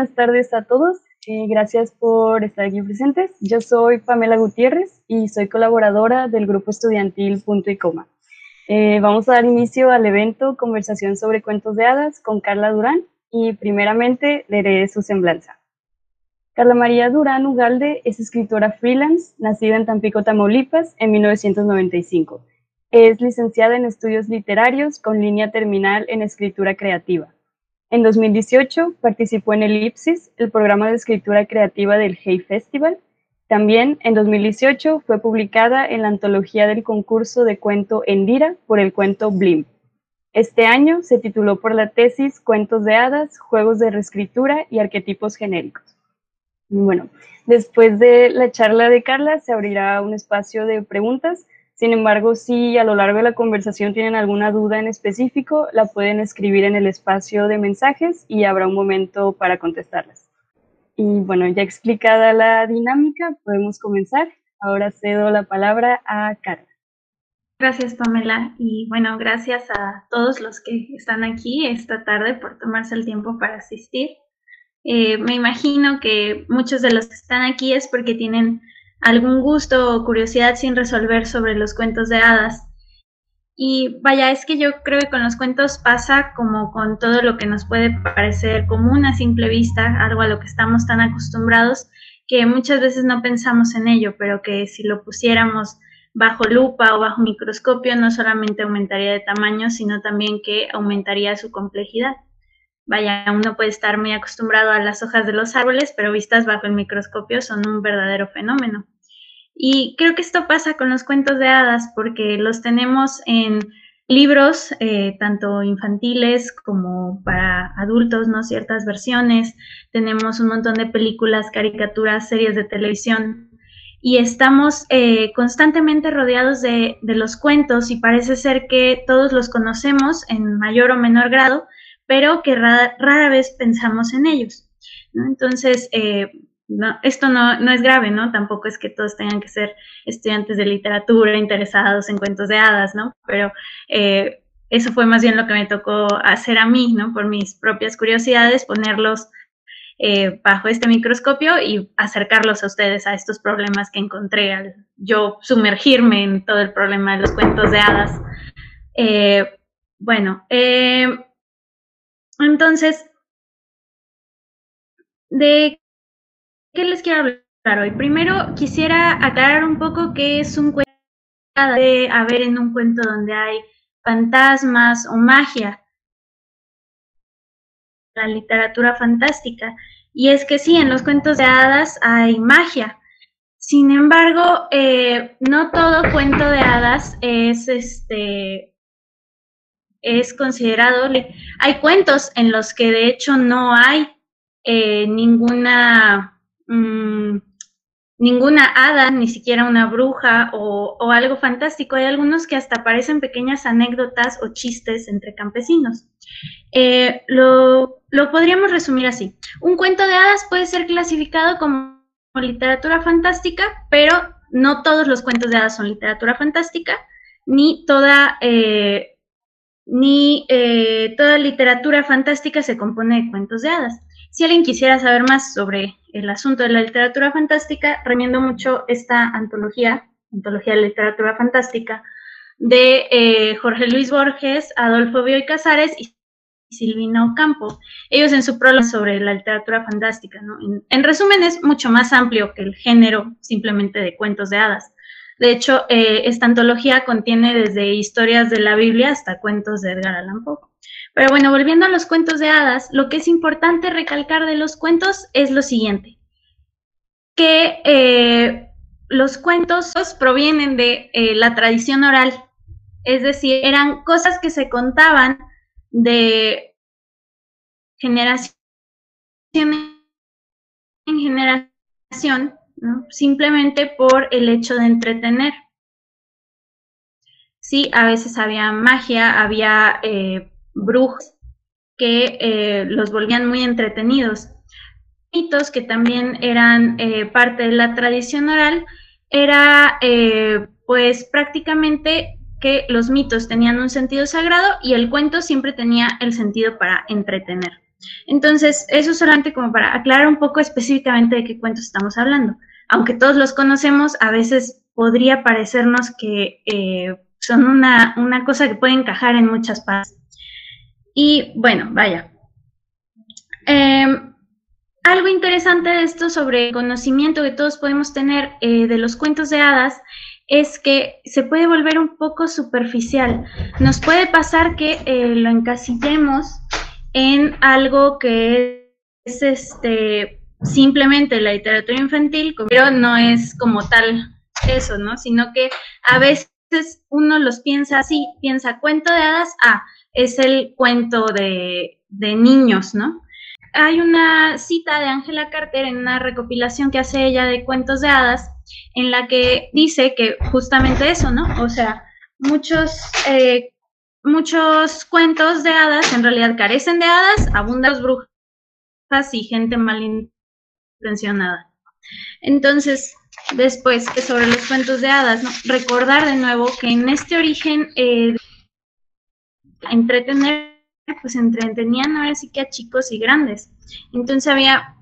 buenas tardes a todos. Eh, gracias por estar aquí presentes. Yo soy Pamela Gutiérrez y soy colaboradora del grupo estudiantil Punto y Coma. Eh, vamos a dar inicio al evento Conversación sobre cuentos de hadas con Carla Durán y primeramente leeré su semblanza. Carla María Durán Ugalde es escritora freelance, nacida en Tampico, Tamaulipas, en 1995. Es licenciada en estudios literarios con línea terminal en escritura creativa. En 2018 participó en Elipsis, el programa de escritura creativa del Hey Festival. También en 2018 fue publicada en la antología del concurso de cuento Endira por el cuento Blim. Este año se tituló por la tesis Cuentos de hadas, juegos de reescritura y arquetipos genéricos. Bueno, después de la charla de Carla se abrirá un espacio de preguntas sin embargo, si a lo largo de la conversación tienen alguna duda en específico, la pueden escribir en el espacio de mensajes y habrá un momento para contestarlas. Y bueno, ya explicada la dinámica, podemos comenzar. Ahora cedo la palabra a Carla. Gracias, Pamela. Y bueno, gracias a todos los que están aquí esta tarde por tomarse el tiempo para asistir. Eh, me imagino que muchos de los que están aquí es porque tienen algún gusto o curiosidad sin resolver sobre los cuentos de hadas. Y vaya, es que yo creo que con los cuentos pasa como con todo lo que nos puede parecer común a simple vista, algo a lo que estamos tan acostumbrados que muchas veces no pensamos en ello, pero que si lo pusiéramos bajo lupa o bajo microscopio no solamente aumentaría de tamaño, sino también que aumentaría su complejidad. Vaya, uno puede estar muy acostumbrado a las hojas de los árboles, pero vistas bajo el microscopio son un verdadero fenómeno. Y creo que esto pasa con los cuentos de hadas porque los tenemos en libros, eh, tanto infantiles como para adultos, ¿no? Ciertas versiones. Tenemos un montón de películas, caricaturas, series de televisión. Y estamos eh, constantemente rodeados de, de los cuentos y parece ser que todos los conocemos en mayor o menor grado, pero que rara, vez pensamos en ellos. Entonces, eh, esto no, es grave, ¿no? Tampoco es que todos tengan que ser estudiantes de literatura interesados en cuentos de hadas, ¿no? Pero eh, eso fue más bien lo que me tocó hacer a mí, ¿no? Por mis propias curiosidades, ponerlos eh, bajo este microscopio y acercarlos a ustedes a estos problemas que encontré al yo sumergirme en todo el problema de los cuentos de hadas. bueno, entonces, ¿de qué les quiero hablar hoy? Primero, quisiera aclarar un poco qué es un cuento de haber en un cuento donde hay fantasmas o magia. La literatura fantástica. Y es que sí, en los cuentos de hadas hay magia. Sin embargo, eh, no todo cuento de hadas es este es considerado, hay cuentos en los que de hecho no hay eh, ninguna, mm, ninguna hada, ni siquiera una bruja o, algo fantástico. Hay algunos que hasta parecen pequeñas anécdotas o chistes entre campesinos. Eh, lo, lo podríamos resumir así. Un cuento de hadas puede ser clasificado como literatura fantástica, pero no todos los cuentos de hadas son literatura fantástica, ni toda eh, ni eh, toda literatura fantástica se compone de cuentos de hadas. Si alguien quisiera saber más sobre el asunto de la literatura fantástica, remiendo mucho esta antología, Antología de Literatura Fantástica, de eh, Jorge Luis Borges, Adolfo Bioy Casares y Silvino Campo. Ellos en su prólogo sobre la literatura fantástica. en resumen, es mucho más amplio que el género simplemente de cuentos de hadas. De hecho, eh, esta antología contiene desde historias de la Biblia hasta cuentos de Edgar Allan Poe. Pero bueno, volviendo a los cuentos de hadas, lo que es importante recalcar de los cuentos es lo siguiente, que eh, los cuentos provienen de eh, la tradición oral, es decir, eran cosas que se contaban de generación en generación simplemente por el hecho de entretener. Sí, a veces había magia, había eh, brujos que eh, los volvían muy entretenidos. Mitos que también eran eh, parte de la tradición oral, era pues prácticamente que los mitos tenían un sentido sagrado y el cuento siempre tenía el sentido para entretener. Entonces, eso solamente como para aclarar un poco específicamente de qué cuentos estamos hablando. Aunque todos los conocemos, a veces podría parecernos que eh, son una, una, cosa que puede encajar en muchas partes. Y bueno, vaya. Em, algo interesante de esto sobre el conocimiento que todos podemos tener eh, de los cuentos de hadas es que se puede volver un poco superficial. Nos puede pasar que eh, lo encasillemos en algo que es este simplemente la literatura infantil, pero no es como tal eso, ¿no? Sino que a veces uno los piensa así, piensa cuento de hadas, ah, es el cuento de, de niños, ¿no? Hay una cita de Angela Carter en una recopilación que hace ella de cuentos de hadas, en la que dice que justamente eso, ¿no? O sea, muchos eh, muchos cuentos de hadas en realidad carecen de hadas, abundan brujas y gente malintencionada. Entonces, después sobre los cuentos de hadas, ¿no? recordar de nuevo que en este origen eh, entretener, pues entretenían ahora sí que a chicos y grandes. Entonces había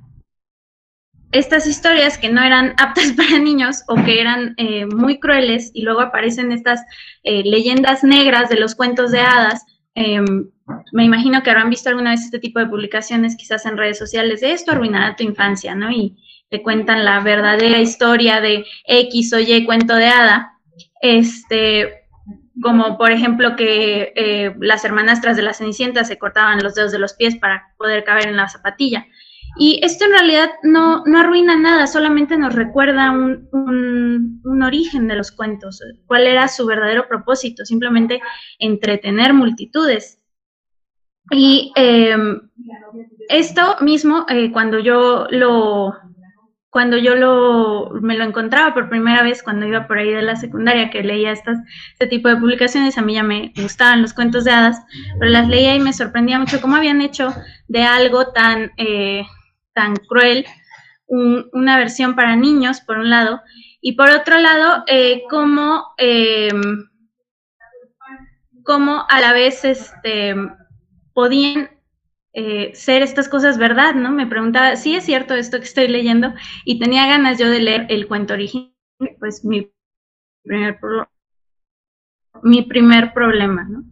estas historias que no eran aptas para niños o que eran eh, muy crueles y luego aparecen estas eh, leyendas negras de los cuentos de hadas. Em, me imagino que habrán visto alguna vez este tipo de publicaciones quizás en redes sociales de esto arruinará tu infancia, ¿no? Y te cuentan la verdadera historia de X o Y cuento de hada. Este, como por ejemplo que eh, las hermanastras de la Cenicienta se cortaban los dedos de los pies para poder caber en la zapatilla. Y esto en realidad no, no arruina nada, solamente nos recuerda un, un, origen de los cuentos, cuál era su verdadero propósito, simplemente entretener multitudes. Y em, esto mismo, eh, cuando yo lo, cuando yo lo, me lo encontraba por primera vez cuando iba por ahí de la secundaria, que leía estas, este tipo de publicaciones, a mí ya me gustaban los cuentos de hadas, pero las leía y me sorprendía mucho cómo habían hecho de algo tan eh, tan cruel, una versión para niños, por un lado, y por otro lado, eh, cómo, em, cómo, a la vez este, podían eh, ser estas cosas verdad, ¿no? Me preguntaba, ¿sí es cierto esto que estoy leyendo? Y tenía ganas yo de leer el cuento original, pues mi primer, mi primer problema, ¿no?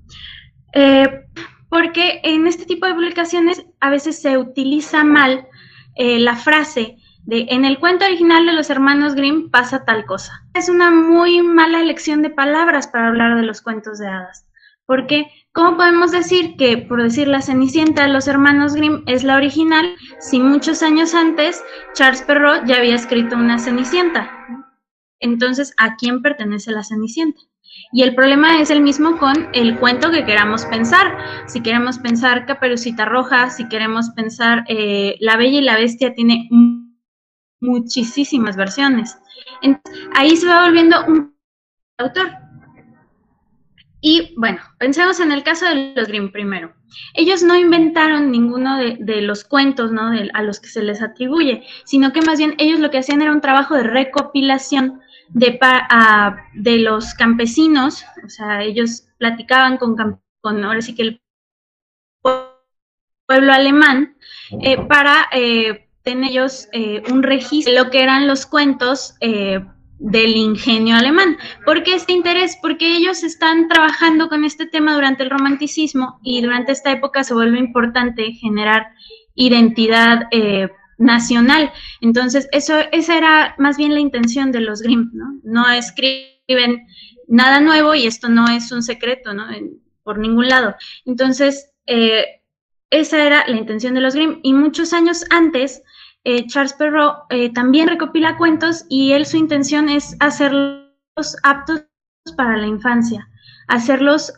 Eh, porque en este tipo de publicaciones a veces se utiliza mal eh, la frase de en el cuento original de los hermanos Grimm pasa tal cosa. Es una muy mala elección de palabras para hablar de los cuentos de hadas. Porque, ¿cómo podemos decir que, por decir la Cenicienta de los hermanos Grimm es la original si muchos años antes Charles Perrault ya había escrito una Cenicienta? Entonces, ¿a quién pertenece la Cenicienta? Y el problema es el mismo con el cuento que queramos pensar. Si queremos pensar Caperucita Roja, si queremos pensar eh, La Bella y la Bestia, tiene muchísimas versiones. ahí se va volviendo un autor. Y bueno, pensemos en el caso de los Grimm primero. Ellos no inventaron ninguno de, los cuentos ¿no? a los que se les atribuye, sino que más bien ellos lo que hacían era un trabajo de recopilación de, de los campesinos, o sea, ellos platicaban con, ahora sí que el pueblo alemán, eh, para eh, tener ellos eh, un registro de lo que eran los cuentos del ingenio alemán. ¿Por qué este interés? Porque ellos están trabajando con este tema durante el romanticismo y durante esta época se vuelve importante generar identidad nacional. Entonces, eso, esa era más bien la intención de los Grimm, ¿no? No escriben nada nuevo y esto no es un secreto, ¿no? por ningún lado. Entonces, eh, esa era la intención de los Grimm. Y muchos años antes, eh, Charles Perrault eh, también recopila cuentos y él su intención es hacerlos aptos para la infancia, hacerlos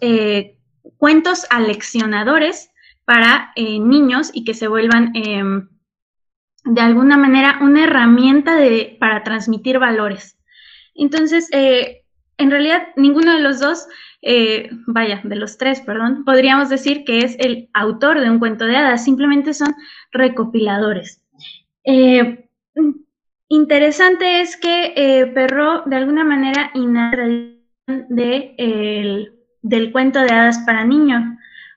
cuentos aleccionadores para niños y que se vuelvan em, de alguna manera una herramienta de, para transmitir valores. Entonces, eh, en realidad, ninguno de los dos, eh, vaya, de los tres, perdón, podríamos decir que es el autor de un cuento de hadas, simplemente son recopiladores. Eh, interesante es que Perro, de alguna manera, de, del cuento de hadas para niños,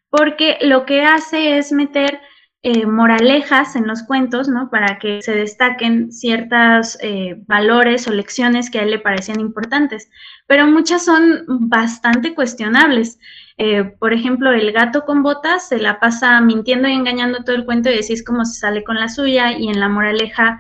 porque lo que hace es meter eh, moralejas en los cuentos, ¿no? Para que se destaquen ciertos eh, valores o lecciones que a él le parecían importantes, pero muchas son bastante cuestionables. Eh, por ejemplo, el gato con botas se la pasa mintiendo y engañando todo el cuento y decís cómo se sale con la suya y en la moraleja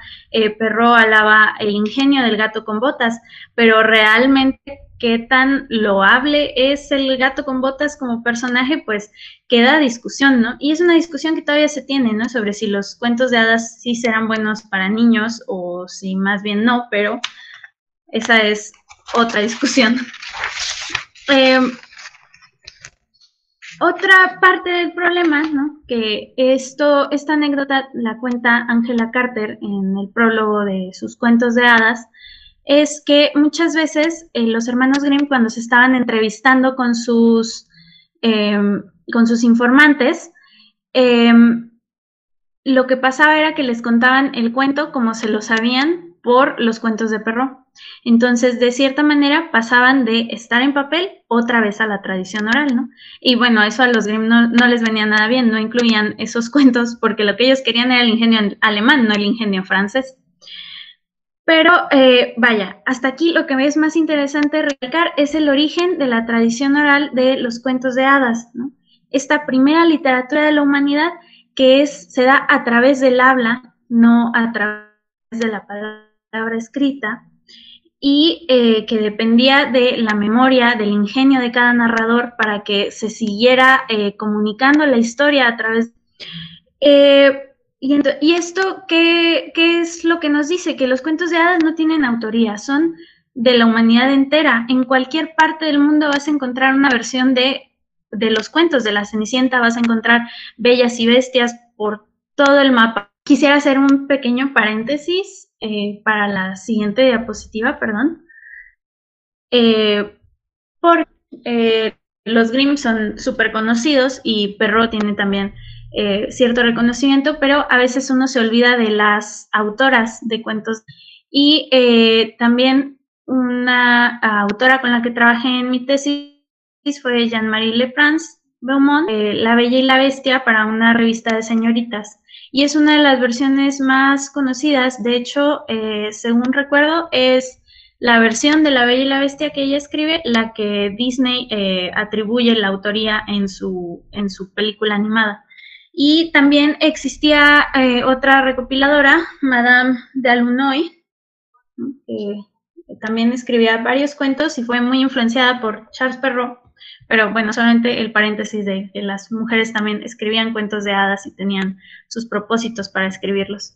Perro alaba el ingenio del gato con botas, pero realmente qué tan loable es el gato con botas como personaje, pues queda discusión, ¿no? Y es una discusión que todavía se tiene, ¿no? Sobre si los cuentos de hadas sí serán buenos para niños o si más bien no, pero esa es otra discusión. Em, otra parte del problema, ¿no? Que esto, esta anécdota la cuenta Angela Carter en el prólogo de sus cuentos de hadas, es que muchas veces eh, los hermanos Grimm cuando se estaban entrevistando con sus, em, con sus informantes, em, lo que pasaba era que les contaban el cuento como se lo sabían por los cuentos de Perro. Entonces, de cierta manera, pasaban de estar en papel otra vez a la tradición oral, ¿no? Y bueno, eso a los Grimm no, les venía nada bien, no incluían esos cuentos porque lo que ellos querían era el ingenio alemán, no el ingenio francés. Pero eh, vaya, hasta aquí lo que es más interesante recalcar es el origen de la tradición oral de los cuentos de hadas, ¿no? Esta primera literatura de la humanidad que es, se da a través del habla, no a través de la palabra escrita, y eh, que dependía de la memoria, del ingenio de cada narrador para que se siguiera eh, comunicando la historia a través... Eh, y, esto, ¿qué, es lo que nos dice? Que los cuentos de hadas no tienen autoría, son de la humanidad entera. En cualquier parte del mundo vas a encontrar una versión de, los cuentos de la Cenicienta, vas a encontrar bellas y bestias por todo el mapa. Quisiera hacer un pequeño paréntesis eh, para la siguiente diapositiva, perdón. Eh, por, eh, los Grimm son súper conocidos y Perrault tiene también eh, cierto reconocimiento, pero a veces uno se olvida de las autoras de cuentos. Y también una autora con la que trabajé en mi tesis fue Jean-Marie Leprance Beaumont, La Bella y la Bestia para una revista de señoritas. Y es una de las versiones más conocidas. De hecho, según recuerdo, es la versión de La Bella y la Bestia que ella escribe, la que Disney atribuye la autoría en su, en su película animada. Y también existía eh, otra recopiladora, Madame de Alunoy, que también escribía varios cuentos y fue muy influenciada por Charles Perrault. Pero bueno, solamente el paréntesis de que las mujeres también escribían cuentos de hadas y tenían sus propósitos para escribirlos.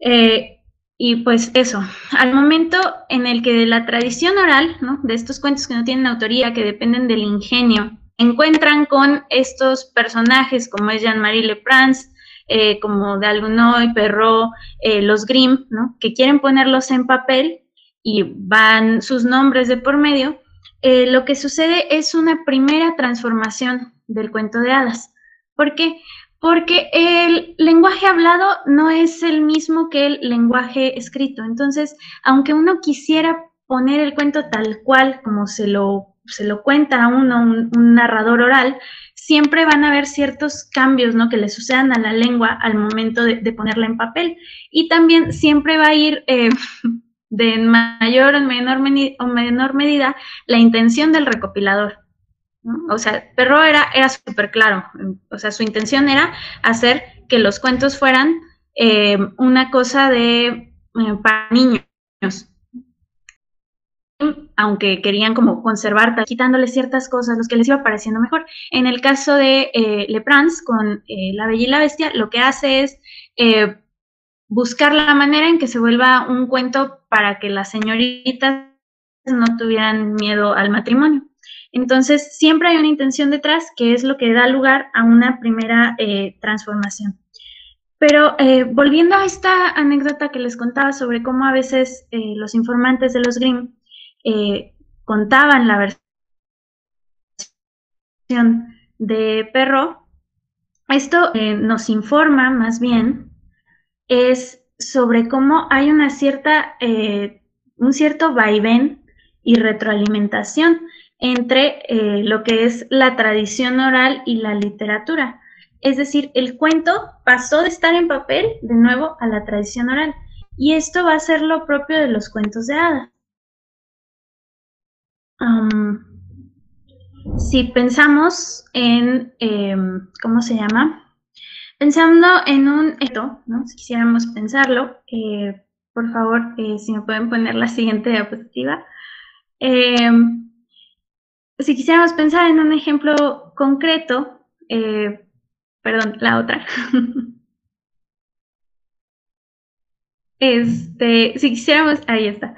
Eh, y pues eso, al momento en el que de la tradición oral, ¿no? de estos cuentos que no tienen autoría, que dependen del ingenio encuentran con estos personajes como es Jean-Marie Leprance, eh, como Dalgunoy, Perrault, eh, los Grimm, ¿no? que quieren ponerlos en papel y van sus nombres de por medio, eh, lo que sucede es una primera transformación del cuento de hadas. ¿Por qué? Porque el lenguaje hablado no es el mismo que el lenguaje escrito. Entonces, aunque uno quisiera poner el cuento tal cual como se lo se lo cuenta a uno un, narrador oral, siempre van a haber ciertos cambios ¿no? que le sucedan a la lengua al momento de, ponerla en papel. Y también siempre va a ir eh, de mayor o menor, o menor medida la intención del recopilador. O sea, Perro era, era súper claro. O sea, su intención era hacer que los cuentos fueran eh, una cosa de eh, para niños aunque querían como conservar, quitándole ciertas cosas, los que les iba pareciendo mejor. En el caso de eh, con eh, La Bella y la Bestia, lo que hace es buscar la manera en que se vuelva un cuento para que las señoritas no tuvieran miedo al matrimonio. Entonces, siempre hay una intención detrás que es lo que da lugar a una primera transformación. Pero volviendo a esta anécdota que les contaba sobre cómo a veces los informantes de los Grimm eh, contaban la versión de Perro, esto eh, nos informa más bien es sobre cómo hay una cierta, eh, un cierto vaivén y retroalimentación entre lo que es la tradición oral y la literatura. Es decir, el cuento pasó de estar en papel de nuevo a la tradición oral. Y esto va a ser lo propio de los cuentos de hadas. si pensamos en, em, ¿cómo se llama? Pensando en un esto, ¿no? Si quisiéramos pensarlo, eh, por favor, eh, si me pueden poner la siguiente diapositiva. Em, si quisiéramos pensar en un ejemplo concreto, eh, perdón, la otra. Este, si quisiéramos, ahí está.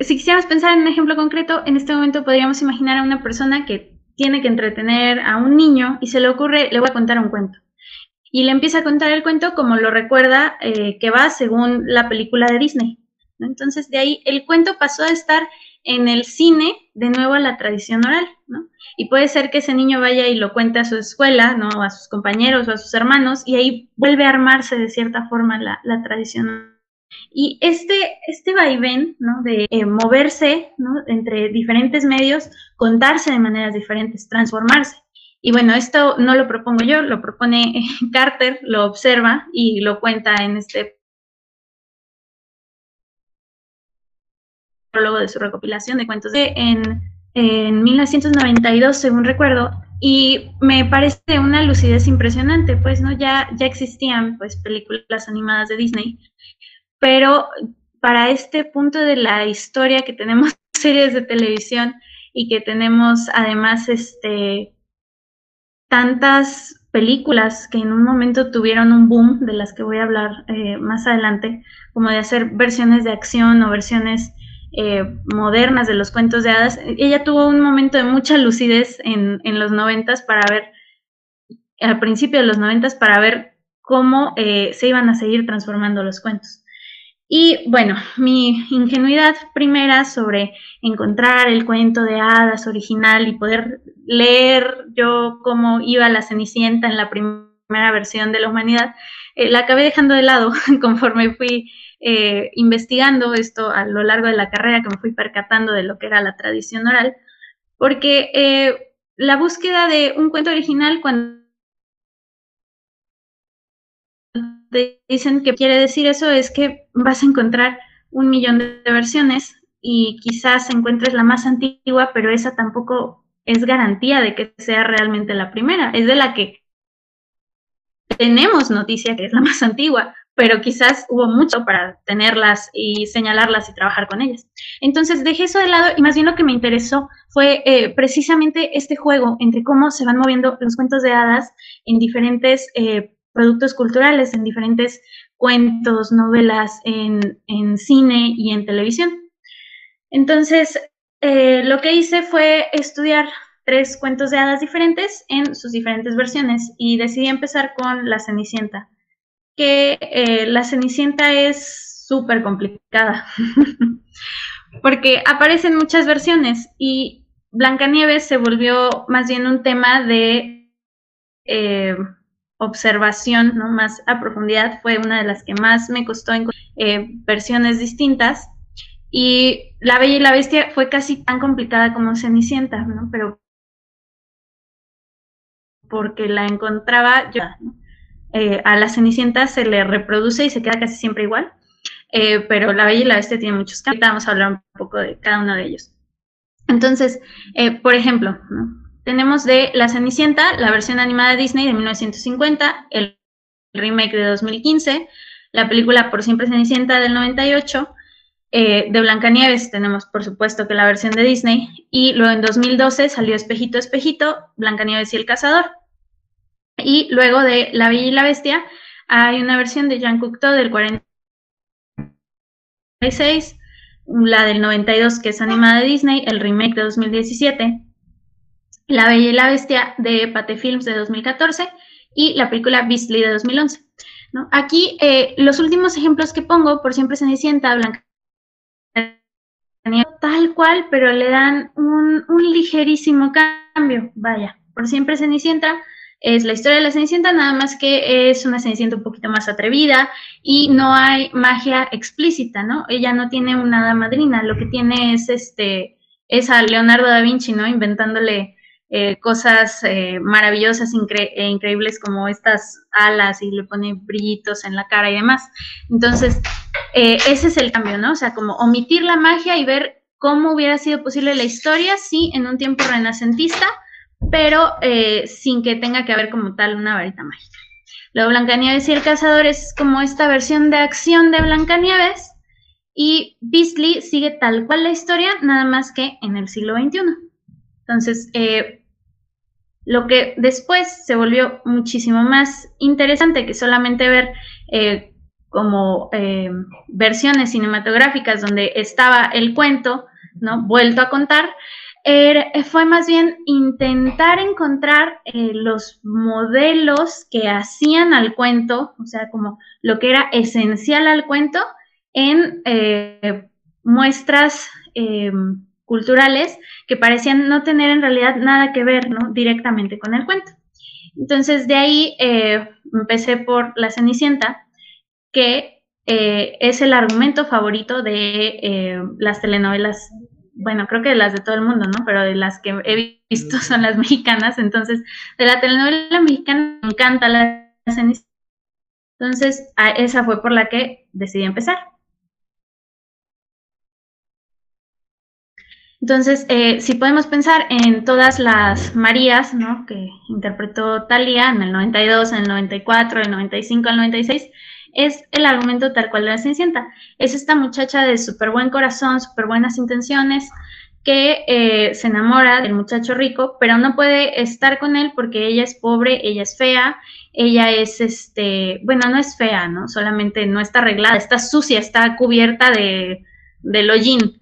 Si quisiéramos pensar en un ejemplo concreto, en este momento podríamos imaginar a una persona que tiene que entretener a un niño y se le ocurre, le voy a contar un cuento. Y le empieza a contar el cuento como lo recuerda eh, que va según la película de Disney. Entonces, de ahí el cuento pasó a estar en el cine de nuevo a la tradición oral. Y puede ser que ese niño vaya y lo cuente a su escuela, ¿no? A sus compañeros o a sus hermanos, y ahí vuelve a armarse de cierta forma la, la tradición. Y este, este vaivén ¿no? de eh, moverse ¿no? entre diferentes medios, contarse de maneras diferentes, transformarse. Y bueno, esto no lo propongo yo, lo propone Carter, lo observa y lo cuenta en este prólogo de su recopilación de cuentos de, en, en 1992, según recuerdo, y me parece una lucidez impresionante, pues no ya ya existían pues películas animadas de Disney pero para este punto de la historia que tenemos series de televisión y que tenemos además este tantas películas que en un momento tuvieron un boom, de las que voy a hablar eh, más adelante, como de hacer versiones de acción o versiones eh, modernas de los cuentos de hadas. Ella tuvo un momento de mucha lucidez en, en los noventas para ver, al principio de los noventas, para ver cómo eh, se iban a seguir transformando los cuentos. Y bueno, mi ingenuidad primera sobre encontrar el cuento de hadas original y poder leer yo cómo iba la Cenicienta en la primera versión de la humanidad, eh, la acabé dejando de lado conforme fui eh, investigando esto a lo largo de la carrera, que me fui percatando de lo que era la tradición oral, porque eh, la búsqueda de un cuento original cuando dicen que quiere decir eso es que vas a encontrar un millón de versiones y quizás encuentres la más antigua, pero esa tampoco es garantía de que sea realmente la primera. Es de la que tenemos noticia que es la más antigua, pero quizás hubo mucho para tenerlas y señalarlas y trabajar con ellas. Entonces dejé eso de lado y más bien lo que me interesó fue eh, precisamente este juego entre cómo se van moviendo los cuentos de hadas en diferentes eh, productos culturales, en diferentes cuentos, novelas, en, cine y en televisión. Entonces, eh, lo que hice fue estudiar tres cuentos de hadas diferentes en sus diferentes versiones y decidí empezar con La Cenicienta, que eh, La Cenicienta es súper complicada, porque aparecen muchas versiones y Blancanieves se volvió más bien un tema de... Eh, observación ¿no? más a profundidad fue una de las que más me costó encontrar eh, versiones distintas. Y La Bella y la Bestia fue casi tan complicada como Cenicienta, ¿no? Pero porque la encontraba yo. Eh, a la Cenicienta se le reproduce y se queda casi siempre igual, eh, pero La Bella y la Bestia tiene muchos cambios. Vamos a hablar un poco de cada uno de ellos. Entonces, por ejemplo, ¿no? Tenemos de La Cenicienta, la versión animada de Disney de 1950, el remake de 2015, la película Por siempre Cenicienta del 98, eh, de Blancanieves tenemos por supuesto que la versión de Disney, y luego en 2012 salió Espejito, Espejito, Blancanieves y el Cazador. Y luego de La Bella y la Bestia hay una versión de Jean Cocteau del 46, la del 92 que es animada de Disney, el remake de 2017, la Bella y la Bestia de Pate Films de 2014 y la película Beastly de 2011. ¿no? Aquí eh, los últimos ejemplos que pongo, por siempre Cenicienta, Blanca tal cual, pero le dan un, ligerísimo cambio. Vaya, por siempre Cenicienta es la historia de la Cenicienta, nada más que es una Cenicienta un poquito más atrevida y no hay magia explícita, ¿no? Ella no tiene una hada madrina, lo que tiene es este, es a Leonardo da Vinci, ¿no? Inventándole eh, cosas eh, maravillosas e increíbles como estas alas y le pone brillitos en la cara y demás. Entonces, ese es el cambio, ¿no? O sea, como omitir la magia y ver cómo hubiera sido posible la historia, sí, en un tiempo renacentista, pero sin que tenga que haber como tal una varita mágica. Luego Blancanieves y el cazador es como esta versión de acción de Blancanieves y Beasley sigue tal cual la historia, nada más que en el siglo XXI. Entonces, eh, lo que después se volvió muchísimo más interesante que solamente ver eh, como eh, versiones cinematográficas donde estaba el cuento, ¿no? Vuelto a contar, fue más bien intentar encontrar los modelos que hacían al cuento, o sea, como lo que era esencial al cuento, en eh, muestras eh, culturales que parecían no tener en realidad nada que ver ¿no? directamente con el cuento. Entonces de ahí eh, empecé por La Cenicienta, que es el argumento favorito de las telenovelas, bueno, creo que de las de todo el mundo, ¿no? Pero de las que he visto son las mexicanas, entonces de la telenovela mexicana me encanta La Cenicienta. Entonces, esa fue por la que decidí empezar. Entonces, eh, si podemos pensar en todas las Marías, ¿no? Que interpretó Talía en el 92, en el 94, en el 95, en el 96, es el argumento tal cual de la Cenicienta. Es esta muchacha de súper buen corazón, súper buenas intenciones, que eh, se enamora del muchacho rico, pero no puede estar con él porque ella es pobre, ella es fea, ella es, este, bueno, no es fea, ¿no? Solamente no está arreglada, está sucia, está cubierta de, de hollín.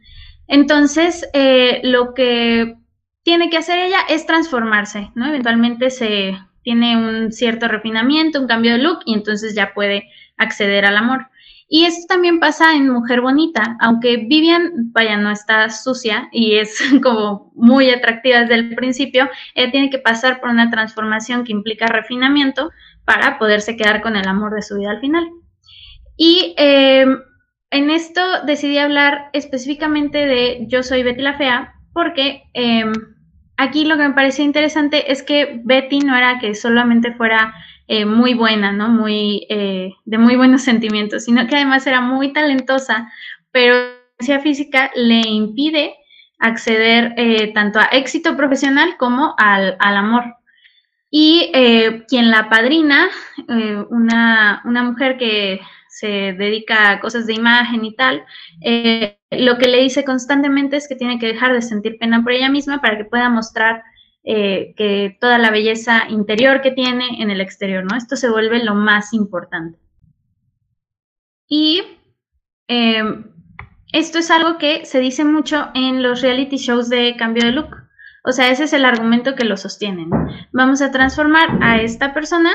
Entonces, eh, lo que tiene que hacer ella es transformarse, ¿no? Eventualmente se tiene un cierto refinamiento, un cambio de look y entonces ya puede acceder al amor. Y esto también pasa en Mujer Bonita, aunque Vivian, vaya, no está sucia y es como muy atractiva desde el principio, ella tiene que pasar por una transformación que implica refinamiento para poderse quedar con el amor de su vida al final. Y eh, en esto decidí hablar específicamente de Yo soy Betty la Fea, porque em, aquí lo que me parecía interesante es que Betty no era que solamente fuera eh, muy buena, ¿no? Muy, eh, de muy buenos sentimientos, sino que además era muy talentosa, pero la física le impide acceder eh, tanto a éxito profesional como al, amor. Y quien la padrina, una, una mujer que se dedica a cosas de imagen y tal, eh, lo que le dice constantemente es que tiene que dejar de sentir pena por ella misma para que pueda mostrar eh, que toda la belleza interior que tiene en el exterior, ¿no? Esto se vuelve lo más importante. Y em, esto es algo que se dice mucho en los reality shows de cambio de look. O sea, ese es el argumento que lo sostienen. Vamos a transformar a esta persona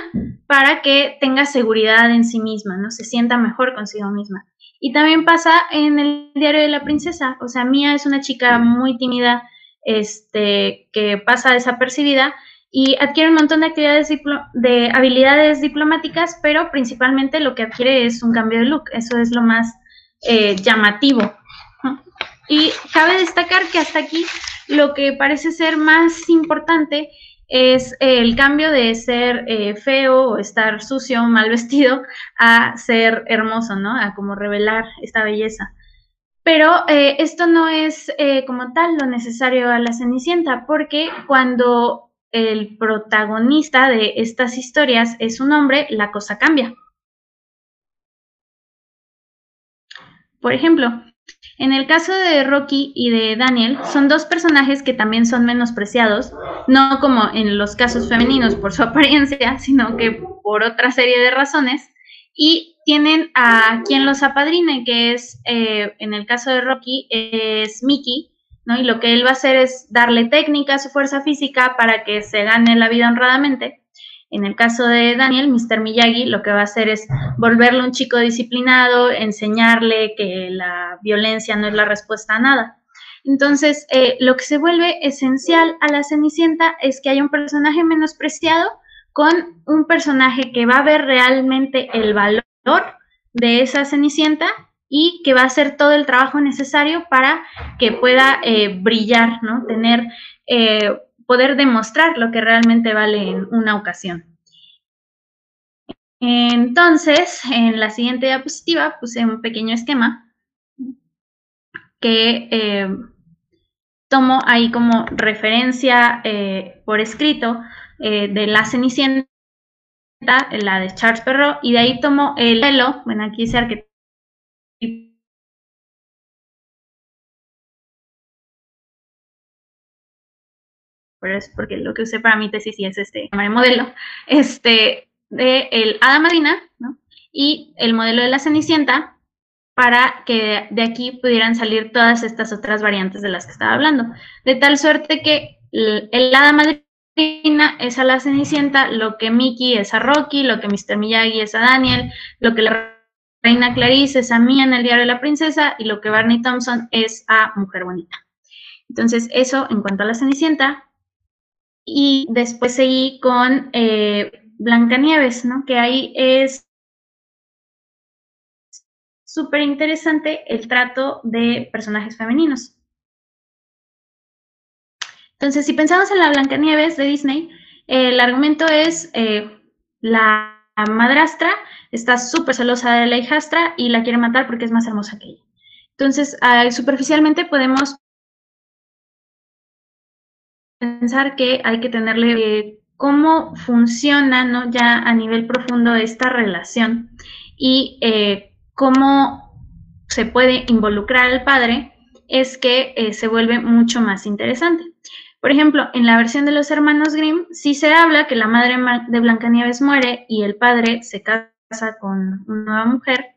para que tenga seguridad en sí misma, ¿no? Se sienta mejor consigo misma. Y también pasa en el diario de la princesa. O sea, Mía es una chica muy tímida, este, que pasa desapercibida y adquiere un montón de actividades de habilidades diplomáticas, pero principalmente lo que adquiere es un cambio de look. Eso es lo más eh, llamativo. Y cabe destacar que hasta aquí lo que parece ser más importante es el cambio de ser eh, feo o estar sucio mal vestido a ser hermoso, ¿no? A como revelar esta belleza. Pero eh, esto no es eh, como tal lo necesario a la Cenicienta, porque cuando el protagonista de estas historias es un hombre, la cosa cambia. Por ejemplo, en el caso de Rocky y de Daniel, son dos personajes que también son menospreciados, no como en los casos femeninos por su apariencia, sino que por otra serie de razones, y tienen a quien los apadrine, que es, eh, en el caso de Rocky, es Mickey, ¿no? Y lo que él va a hacer es darle técnica a su fuerza física para que se gane la vida honradamente. En el caso de Daniel, Mr. Miyagi lo que va a hacer es volverle un chico disciplinado, enseñarle que la violencia no es la respuesta a nada. Entonces, eh, lo que se vuelve esencial a la Cenicienta es que haya un personaje menospreciado con un personaje que va a ver realmente el valor de esa Cenicienta y que va a hacer todo el trabajo necesario para que pueda eh, brillar, ¿no? Tener eh, poder demostrar lo que realmente vale en una ocasión. Entonces, en la siguiente diapositiva puse un pequeño esquema que eh, tomo ahí como referencia eh, por escrito eh, de la Cenicienta, la de Charles Perrault, y de ahí tomo el modelo, bueno, aquí dice arquetipo, pero es porque lo que usé para mi tesis y es este modelo, este, de el Hada Madrina, ¿no? Y el modelo de la Cenicienta, para que de aquí pudieran salir todas estas otras variantes de las que estaba hablando. De tal suerte que el Hada Madrina es a la Cenicienta, lo que Mickey es a Rocky, lo que Mr. Miyagi es a Daniel, lo que la Reina Clarice es a Mia en el Diario de la Princesa y lo que Barney Thompson es a Mujer Bonita. Entonces, eso en cuanto a la Cenicienta. Y después seguí con eh, Blancanieves, ¿no? Que ahí es súper interesante el trato de personajes femeninos. Entonces, si pensamos en la Blancanieves de Disney, el argumento es eh, la madrastra está súper celosa de la hijastra y la quiere matar porque es más hermosa que ella. Entonces, ah, superficialmente podemos pensar que hay que tenerle eh, cómo funciona ¿no? ya a nivel profundo esta relación y eh, cómo se puede involucrar al padre es que eh, se vuelve mucho más interesante. Por ejemplo, en la versión de los hermanos Grimm sí se habla que la madre de Blancanieves muere y el padre se casa con una nueva mujer,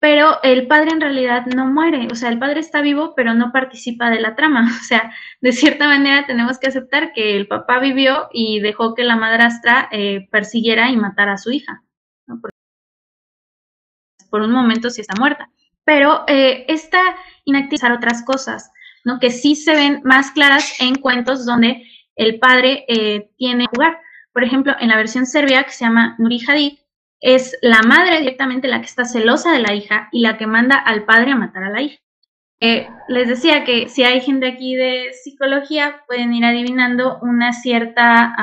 pero el padre en realidad no muere, o sea, el padre está vivo, pero no participa de la trama, o sea, de cierta manera tenemos que aceptar que el papá vivió y dejó que la madrastra eh, persiguiera y matara a su hija, por un momento sí está muerta, pero eh, esta inactividad otras cosas, ¿no? Que sí se ven más claras en cuentos donde el padre eh, tiene jugar. Por ejemplo, en la versión serbia que se llama Nuri Hadid, es la madre directamente la que está celosa de la hija y la que manda al padre a matar a la hija. Eh, les decía que si hay gente aquí de psicología, pueden ir adivinando una cierta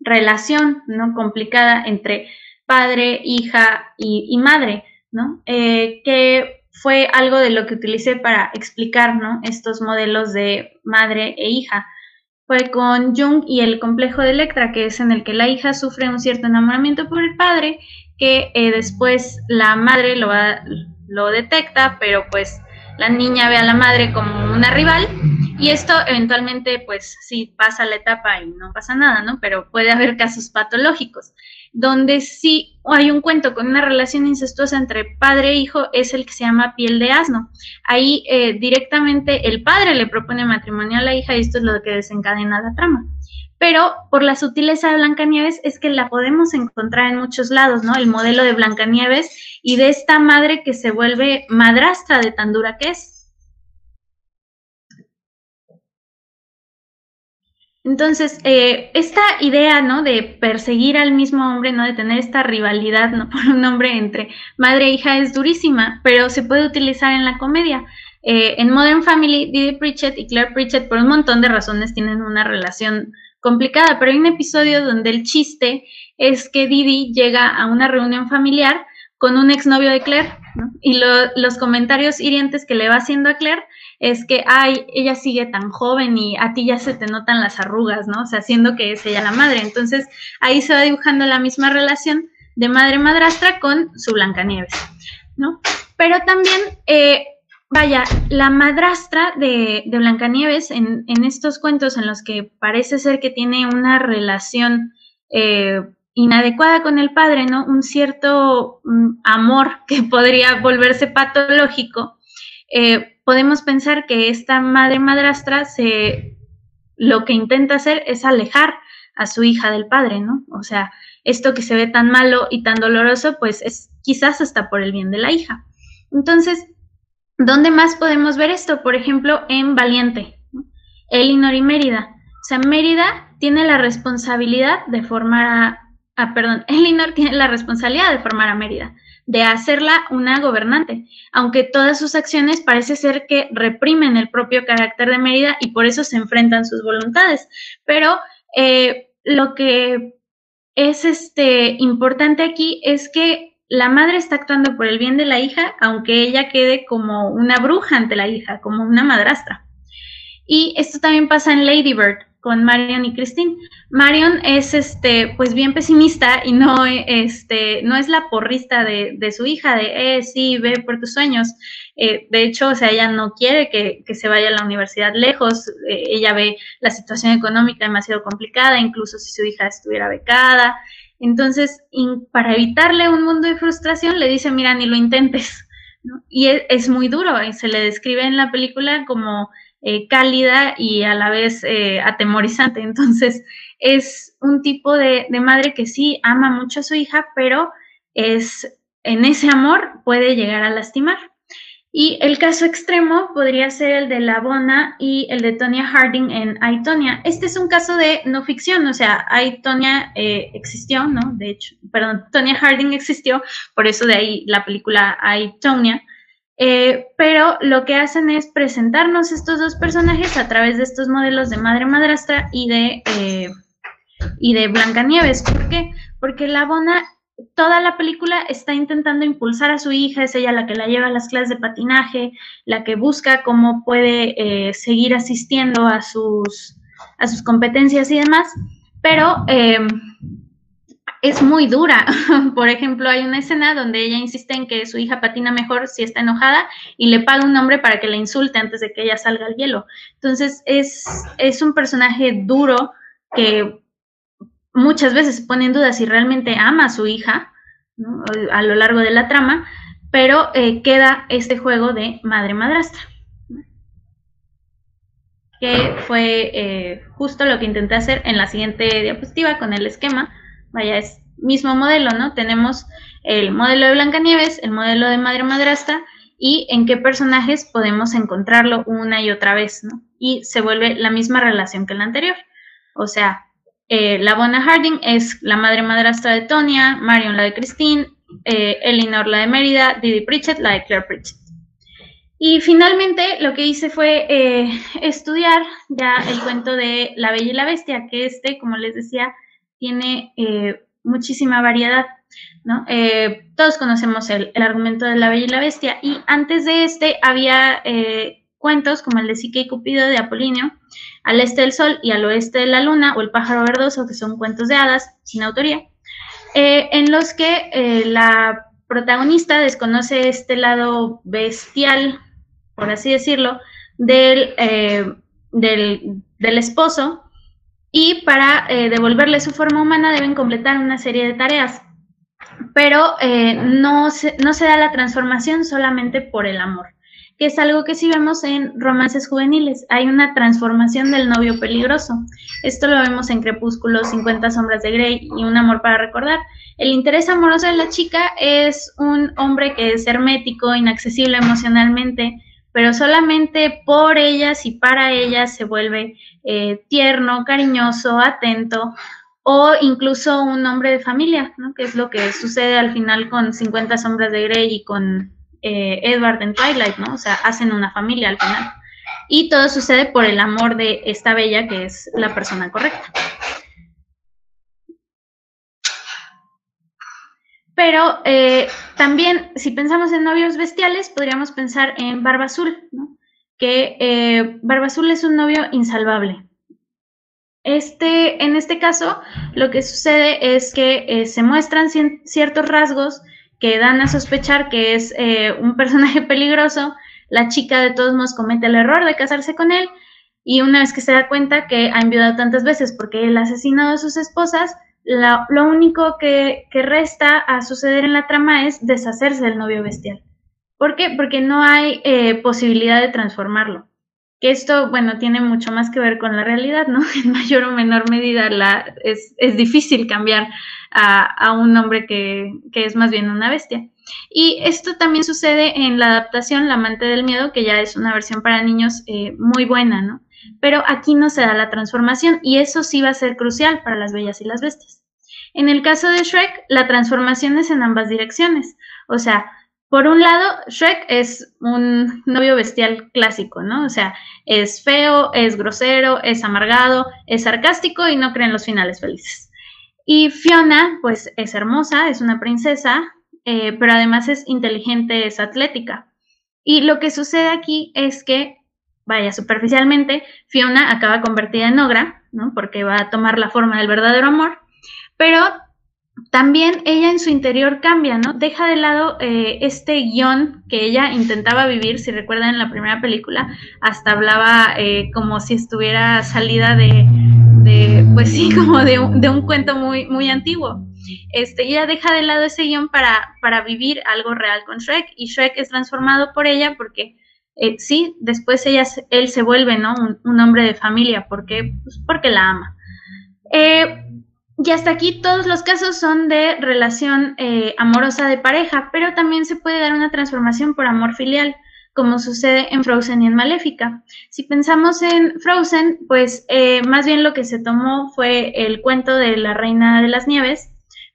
relación ¿no? complicada entre padre, hija y, madre, ¿no? Eh, que fue algo de lo que utilicé para explicar ¿no? estos modelos de madre e hija fue con Jung y el complejo de Electra, que es en el que la hija sufre un cierto enamoramiento por el padre, que eh, después la madre lo, lo detecta, pero pues la niña ve a la madre como una rival y esto eventualmente pues sí pasa la etapa y no pasa nada, ¿no? Pero puede haber casos patológicos donde sí hay un cuento con una relación incestuosa entre padre e hijo, es el que se llama Piel de Asno. Ahí eh, directamente el padre le propone matrimonio a la hija y esto es lo que desencadena la trama. Pero por la sutileza de Blancanieves es que la podemos encontrar en muchos lados, ¿no? El modelo de Blancanieves y de esta madre que se vuelve madrastra de tan dura que es. Entonces, eh, esta idea, ¿no? De perseguir al mismo hombre, ¿no? De tener esta rivalidad, ¿no? Por un hombre entre madre e hija es durísima, pero se puede utilizar en la comedia. Eh, en Modern Family, Didi Pritchett y Claire Pritchett, por un montón de razones, tienen una relación complicada, pero hay un episodio donde el chiste es que Didi llega a una reunión familiar con un exnovio de Claire, ¿no? Y los comentarios hirientes que le va haciendo a Claire es que, ay, ella sigue tan joven y a ti ya se te notan las arrugas, ¿no? O sea, siendo que es ella la madre. Entonces, ahí se va dibujando la misma relación de madre-madrastra con su Blancanieves, ¿no? Pero también, eh, vaya, la madrastra de, de Blancanieves en, en, estos cuentos en los que parece ser que tiene una relación eh, inadecuada con el padre, ¿no? Un cierto mm, amor que podría volverse patológico, eh, podemos pensar que esta madre madrastra lo que intenta hacer es alejar a su hija del padre, ¿no? O sea, esto que se ve tan malo y tan doloroso, pues es quizás hasta por el bien de la hija. Entonces, ¿dónde más podemos ver esto? Por ejemplo, en Valiente, Elinor y Mérida. O sea, Mérida tiene la responsabilidad de formar a, ah, perdón, Elinor tiene la responsabilidad de formar a Mérida, de hacerla una gobernante, aunque todas sus acciones parece ser que reprimen el propio carácter de Mérida y por eso se enfrentan sus voluntades. Pero eh, lo que es este, importante aquí es que la madre está actuando por el bien de la hija, aunque ella quede como una bruja ante la hija, como una madrastra. Y esto también pasa en Lady Bird con Marion y Christine. Marion es este, pues bien pesimista y no, este, no es la porrista de, su hija, de eh, sí, ve por tus sueños. Eh, de hecho, o sea, ella no quiere que, se vaya a la universidad lejos. Eh, ella ve la situación económica demasiado complicada, incluso si su hija estuviera becada. Entonces, para evitarle un mundo de frustración, le dice, mira, ni lo intentes. Y es, es, muy duro, se le describe en la película como eh, cálida y a la vez eh, atemorizante. Entonces, es un tipo de, madre que sí ama mucho a su hija, pero es en ese amor puede llegar a lastimar. Y el caso extremo podría ser el de la Bona y el de Tonya Harding en Aitonia. Este es un caso de no ficción, o sea, Aitonia eh, existió, ¿no? De hecho, perdón, Tonya Harding existió, por eso de ahí la película Aitonia. Eh, pero lo que hacen es presentarnos estos dos personajes a través de estos modelos de madre madrastra y de, eh, y de Blancanieves. ¿Por qué? Porque la Bona, toda la película está intentando impulsar a su hija, es ella la que la lleva a las clases de patinaje, la que busca cómo puede eh, seguir asistiendo a sus, a sus competencias y demás, pero es muy dura. Por ejemplo, hay una escena donde ella insiste en que su hija patina mejor si está enojada y le paga un hombre para que la insulte antes de que ella salga al hielo. Entonces, es, es un personaje duro que muchas veces se pone en duda si realmente ama a su hija a lo largo de la trama, pero eh, queda este juego de madre-madrastra. Que fue eh, justo lo que intenté hacer en la siguiente diapositiva con el esquema vaya, es mismo modelo, ¿no? Tenemos el modelo de Blancanieves, el modelo de Madre Madrastra y en qué personajes podemos encontrarlo una y otra vez, ¿no? Y se vuelve la misma relación que la anterior. O sea, eh, la Bona Harding es la madre madrastra de Tonya, Marion la de Christine, eh, Elinor la de Mérida, Didi Pritchett la de Claire Pritchett. Y finalmente lo que hice fue eh, estudiar ya el cuento de La Bella y la Bestia, que este, como les decía, tiene eh, muchísima variedad. ¿no? Eh, todos conocemos el, argumento de la Bella y la Bestia y antes de este había eh, cuentos como el de Sique y Cupido de Apolinio, Al este del sol y al oeste de la luna o El pájaro verdoso, que son cuentos de hadas sin autoría, en los que la protagonista desconoce este lado bestial, por así decirlo, del, del, del esposo y para eh, devolverle su forma humana deben completar una serie de tareas. Pero eh, no, se, no se da la transformación solamente por el amor, que es algo que sí vemos en romances juveniles. Hay una transformación del novio peligroso. Esto lo vemos en Crepúsculo, 50 sombras de Grey y Un amor para recordar. El interés amoroso de la chica es un hombre que es hermético, inaccesible emocionalmente, pero solamente por ellas y para ellas se vuelve eh, tierno, cariñoso, atento o incluso un hombre de familia, ¿no? que es lo que sucede al final con 50 sombras de Grey y con eh, Edward en Twilight, ¿no? O sea, hacen una familia al final. Y todo sucede por el amor de esta bella que es la persona correcta. Pero eh, también, si pensamos en novios bestiales, podríamos pensar en Barba Azul, ¿no? que eh, Barba Azul es un novio insalvable. Este, en este caso, lo que sucede es que eh, se muestran ciertos rasgos que dan a sospechar que es un personaje peligroso. La chica de todos modos comete el error de casarse con él y una vez que se da cuenta que ha enviudado tantas veces porque él ha asesinado a sus esposas, lo único que, resta a suceder en la trama es deshacerse del novio bestial. ¿Por qué? Porque no hay eh, posibilidad de transformarlo. Que esto, bueno, tiene mucho más que ver con la realidad, ¿no? En mayor o menor medida es, difícil cambiar a, un hombre que, es más bien una bestia. Y esto también sucede en la adaptación La amante del miedo, que ya es una versión para niños eh, muy buena, ¿no? Pero aquí no se da la transformación y eso sí va a ser crucial para las bellas y las bestias. En el caso de Shrek, la transformación es en ambas direcciones. O sea, por un lado, Shrek es un novio bestial clásico, ¿no? O sea, es feo, es grosero, es amargado, es sarcástico y no cree en los finales felices. Y Fiona, pues es hermosa, es una princesa, eh, pero además es inteligente, es atlética. Y lo que sucede aquí es que, vaya, superficialmente, Fiona acaba convertida en ogra, ¿no? Porque va a tomar la forma del verdadero amor, pero también ella en su interior cambia, ¿no? Deja de lado eh, este guion que ella intentaba vivir, si recuerdan en la primera película, hasta hablaba eh, como si estuviera salida de, pues sí, como de, un cuento muy, muy antiguo. Este, ella deja de lado ese guion para, para vivir algo real con Shrek y Shrek es transformado por ella porque eh, sí, después ella, él se vuelve, ¿no? Un, hombre de familia, porque, pues porque la ama. Eh, y hasta aquí todos los casos son de relación eh, amorosa de pareja, pero también se puede dar una transformación por amor filial, como sucede en Frozen y en Maléfica. Si pensamos en Frozen, pues más bien lo que se tomó fue el cuento de la Reina de las Nieves,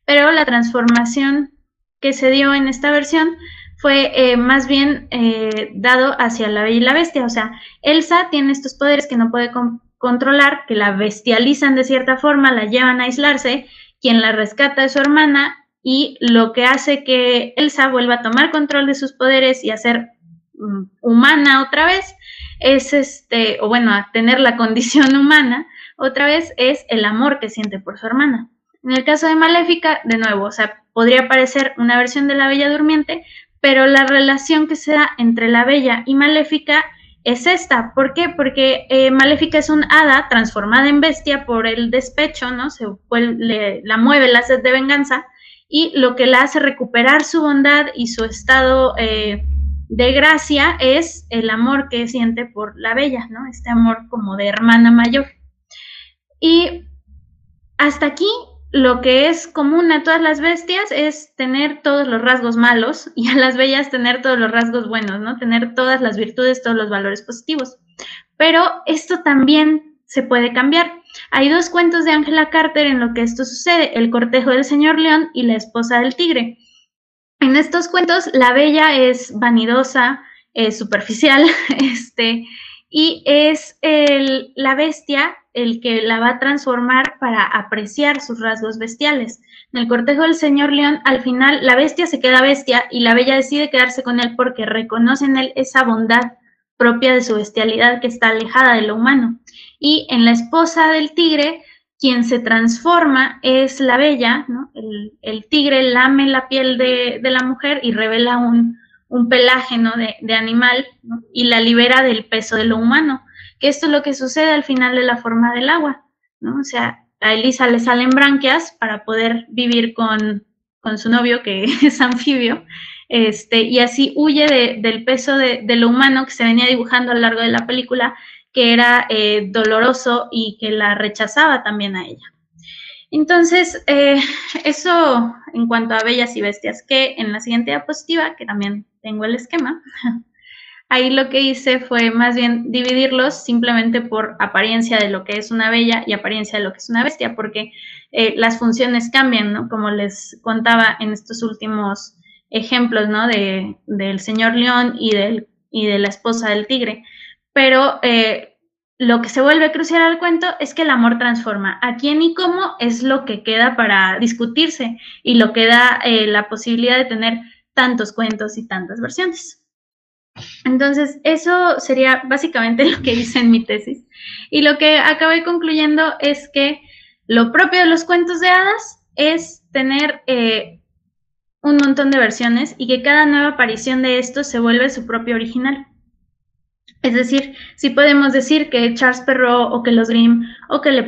pero la transformación que se dio en esta versión fue eh, más bien dado hacia la Bella y la Bestia. O sea, Elsa tiene estos poderes que no puede controlar, que la bestializan de cierta forma, la llevan a aislarse, quien la rescata es su hermana y lo que hace que Elsa vuelva a tomar control de sus poderes y a ser mm, humana otra vez es este, o bueno, a tener la condición humana otra vez es el amor que siente por su hermana. En el caso de Maléfica, de nuevo, o sea, podría parecer una versión de la Bella Durmiente, pero la relación que se da entre la Bella y Maléfica es esta. ¿Por qué? Porque eh, Maléfica es un hada transformada en bestia por el despecho, ¿no? Se la mueve la sed de venganza y lo que la hace recuperar su bondad y su estado eh, de gracia es el amor que siente por la bella, ¿no? Este amor como de hermana mayor. Y hasta aquí lo que es común a todas las bestias es tener todos los rasgos malos y a las bellas tener todos los rasgos buenos, ¿no? Tener todas las virtudes, todos los valores positivos. Pero esto también se puede cambiar. Hay dos cuentos de Angela Carter en lo que esto sucede, El cortejo del señor león y La esposa del tigre. En estos cuentos la bella es vanidosa, es superficial, este, y es la bestia el que la va a transformar para apreciar sus rasgos bestiales. En el cortejo del señor León, al final la bestia se queda bestia y la bella decide quedarse con él porque reconoce en él esa bondad propia de su bestialidad que está alejada de lo humano. Y en la esposa del tigre, quien se transforma es la bella, ¿no? el, tigre lame la piel de la mujer y revela un, un pelaje ¿no? de, animal y la libera del peso de lo humano, que esto es lo que sucede al final de la forma del agua, ¿no? O sea, a Elisa le salen branquias para poder vivir con, su novio que es anfibio, este, y así huye del peso de, lo humano que se venía dibujando a lo largo de la película, que era eh, doloroso y que la rechazaba también a ella. Entonces, eh, eso en cuanto a bellas y bestias, que en la siguiente diapositiva, que también tengo el esquema, ahí lo que hice fue más bien dividirlos simplemente por apariencia de lo que es una bella y apariencia de lo que es una bestia, porque eh, las funciones cambian, ¿no? Como les contaba en estos últimos ejemplos, ¿no? De, del señor león y, del, y de la esposa del tigre. Pero eh, lo que se vuelve crucial al cuento es que el amor transforma. A quién y cómo es lo que queda para discutirse y lo que da eh, la posibilidad de tener tantos cuentos y tantas versiones. Entonces, eso sería básicamente lo que hice en mi tesis. Y lo que acabé concluyendo es que lo propio de los cuentos de hadas es tener eh, un montón de versiones y que cada nueva aparición de estos se vuelve su propio original. Es decir, si podemos decir que Charles Perrault o que los Grimm o que Le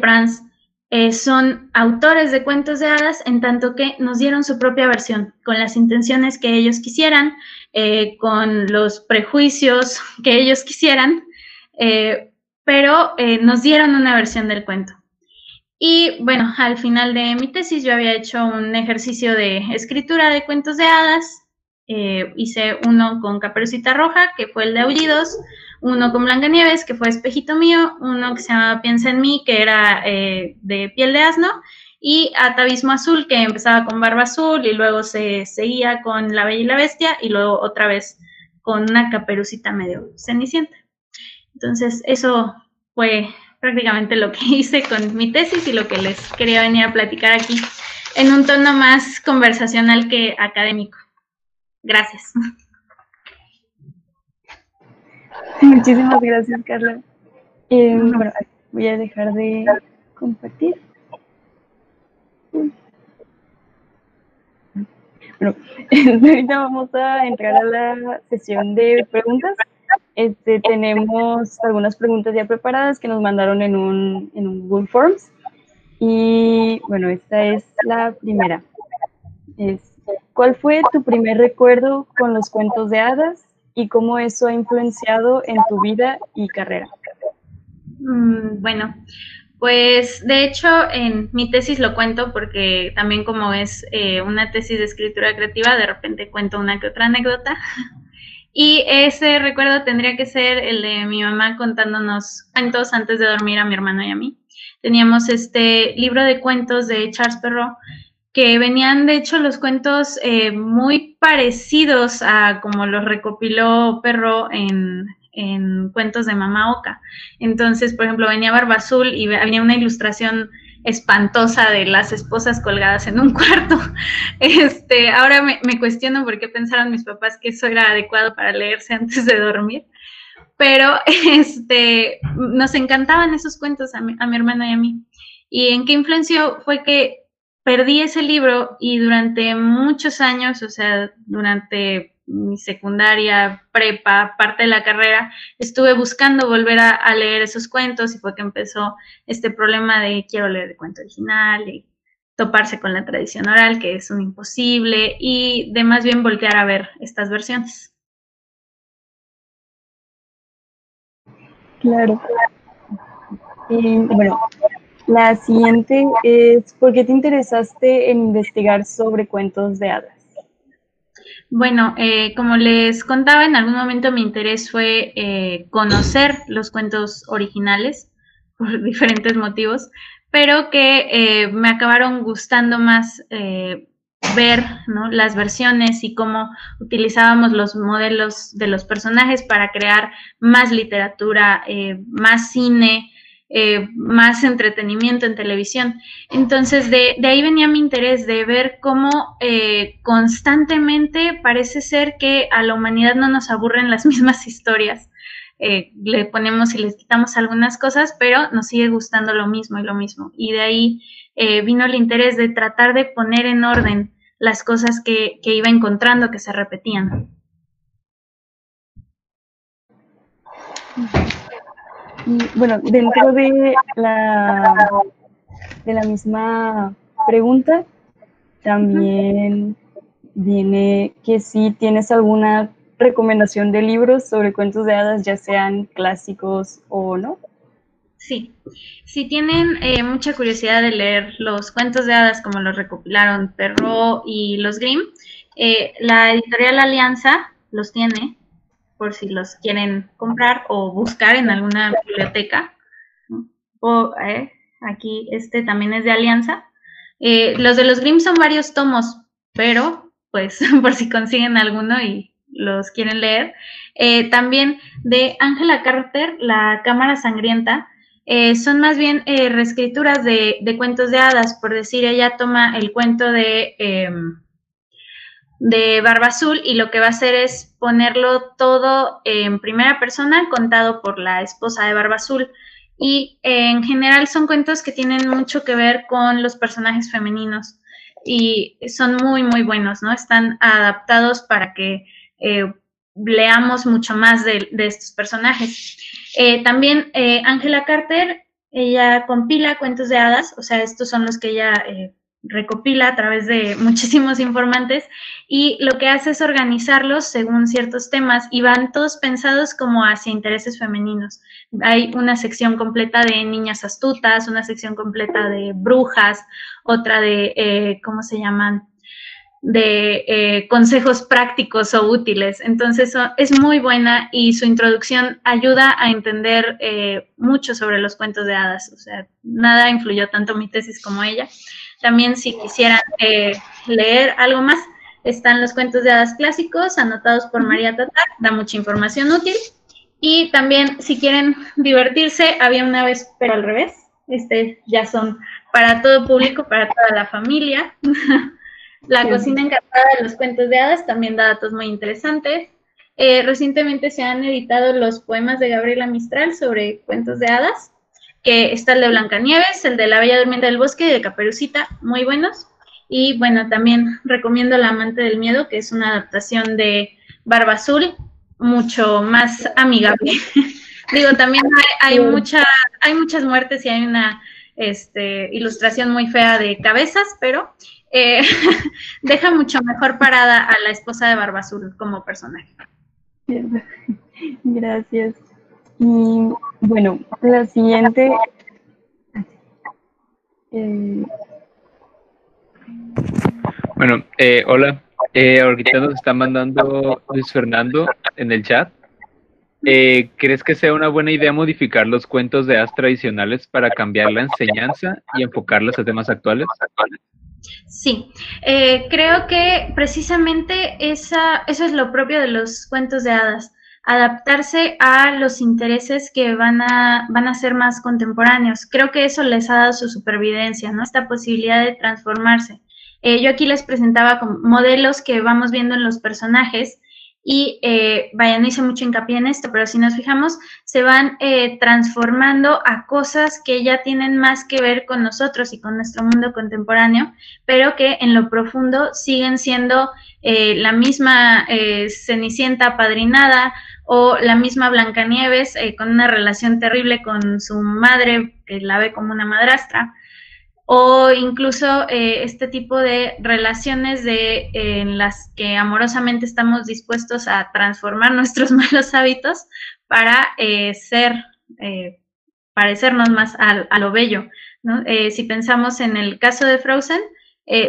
eh, son autores de cuentos de hadas en tanto que nos dieron su propia versión, con las intenciones que ellos quisieran, eh, con los prejuicios que ellos quisieran, eh, pero nos dieron una versión del cuento. Y bueno, al final de mi tesis yo había hecho un ejercicio de escritura de cuentos de hadas, hice uno con Caperucita Roja, que fue el de Aullidos, uno con Blancanieves, que fue espejito mío, uno que se llamaba Piensa en mí, que era eh, de piel de asno, y Atavismo Azul, que empezaba con Barba Azul y luego se seguía con La Bella y la Bestia y luego otra vez con una caperucita medio cenicienta. Entonces, eso fue prácticamente lo que hice con mi tesis y lo que les quería venir a platicar aquí en un tono más conversacional que académico. Gracias. Muchísimas gracias, Carla. Eh, bueno, voy a dejar de compartir. Bueno, ahorita vamos a entrar a la sesión de preguntas. Este, tenemos algunas preguntas ya preparadas que nos mandaron en un, en un Google Forms. Y bueno, esta es la primera. Es, ¿Cuál fue tu primer recuerdo con los cuentos de hadas y cómo eso ha influenciado en tu vida y carrera? Mm, bueno, pues de hecho en mi tesis lo cuento porque también como es eh, una tesis de escritura creativa, de repente cuento una que otra anécdota. Y ese recuerdo tendría que ser el de mi mamá contándonos cuentos antes de dormir a mi hermano y a mí. Teníamos este libro de cuentos de Charles Perrault que venían de hecho los cuentos eh, muy parecidos a como los recopiló Perro en, en cuentos de Mama Oca. Entonces, por ejemplo, venía Barba Azul y venía una ilustración espantosa de las esposas colgadas en un cuarto. Este, ahora me, cuestiono por qué pensaron mis papás que eso era adecuado para leerse antes de dormir. Pero este, nos encantaban esos cuentos a mi, a mi hermana y a mí. ¿Y en qué influenció? Fue que perdí ese libro y durante muchos años, o sea, durante mi secundaria, prepa, parte de la carrera, estuve buscando volver a, leer esos cuentos y fue que empezó este problema de quiero leer el cuento original y toparse con la tradición oral, que es un imposible, y de más bien voltear a ver estas versiones. Claro. bueno, la siguiente es, ¿por qué te interesaste en investigar sobre cuentos de hadas? Bueno, eh, como les contaba, en algún momento mi interés fue eh, conocer los cuentos originales por diferentes motivos, pero que eh, me acabaron gustando más ver las versiones y cómo utilizábamos los modelos de los personajes para crear más literatura, más cine, eh, más entretenimiento en televisión. Entonces, de, ahí venía mi interés de ver cómo eh, constantemente parece ser que a la humanidad no nos aburren las mismas historias. Eh, le ponemos y les quitamos algunas cosas, pero nos sigue gustando lo mismo y lo mismo. Y de ahí vino el interés de tratar de poner en orden las cosas que, que iba encontrando que se repetían. Bueno, dentro de la, de la misma pregunta, también viene que si tienes alguna recomendación de libros sobre cuentos de hadas, ya sean clásicos o no. Sí, si tienen eh, mucha curiosidad de leer los cuentos de hadas como los recopilaron Perro y los Grimm, eh, la editorial Alianza los tiene por si los quieren comprar o buscar en alguna biblioteca. O eh, aquí este también es de Alianza. Eh, los de los Grimm son varios tomos, pero pues por si consiguen alguno y los quieren leer. Eh, también de Angela Carter, La Cámara Sangrienta, son más bien reescrituras de, de, cuentos de hadas, por decir, ella toma el cuento de em, de Barba Azul y lo que va a hacer es ponerlo todo en primera persona contado por la esposa de Barba Azul. Y en general son cuentos que tienen mucho que ver con los personajes femeninos y son muy, muy buenos, ¿no? Están adaptados para que eh, leamos mucho más de, estos personajes. Eh, también eh, Angela Carter, ella compila cuentos de hadas, o sea, estos son los que ella recopila a través de muchísimos informantes y lo que hace es organizarlos según ciertos temas y van todos pensados como hacia intereses femeninos. Hay una sección completa de niñas astutas, una sección completa de brujas, otra de, eh, ¿cómo se llaman? de eh, consejos prácticos o útiles. Entonces es muy buena y su introducción ayuda a entender eh, mucho sobre los cuentos de hadas. O sea, nada influyó tanto mi tesis como ella. También si quisieran eh, leer algo más, están los cuentos de hadas clásicos anotados por María Tatar, da mucha información útil. Y también si quieren divertirse, había una vez, pero al revés, este ya son para todo público, para toda la familia. la cocina encantada de los cuentos de hadas también da datos muy interesantes. Eh, recientemente se han editado los poemas de Gabriela Mistral sobre cuentos de hadas, que está el de Blancanieves, el de La Bella Durmiente del Bosque y de Caperucita, muy buenos. Y bueno, también recomiendo La Amante del Miedo, que es una adaptación de Barba Azul, mucho más amigable. Digo, también hay, mucha, hay muchas muertes y hay una este, ilustración muy fea de cabezas, pero eh, deja mucho mejor parada a la esposa de Barba Azul como personaje. Gracias. Y bueno, la siguiente. Eh, bueno, eh, hola. Eh, ahorita nos está mandando Luis Fernando en el chat. Eh, ¿Crees que sea una buena idea modificar los cuentos de as tradicionales para cambiar la enseñanza y enfocarlos a temas actuales? Sí, eh, creo que precisamente esa, eso es lo propio de los cuentos de hadas, adaptarse a los intereses que van a, van a ser más contemporáneos. Creo que eso les ha dado su supervivencia, ¿no? Esta posibilidad de transformarse. Eh, yo aquí les presentaba modelos que vamos viendo en los personajes y eh, vaya, no hice mucho hincapié en esto, pero si nos fijamos, se van eh, transformando a cosas que ya tienen más que ver con nosotros y con nuestro mundo contemporáneo, pero que en lo profundo siguen siendo eh, la misma eh, Cenicienta padrinada o la misma Blancanieves con una relación terrible con su madre, que la ve como una madrastra o incluso eh, este tipo de relaciones de, en las que amorosamente estamos dispuestos a transformar nuestros malos hábitos para eh, ser, eh, parecernos más a, lo bello. si pensamos en el caso de Frozen,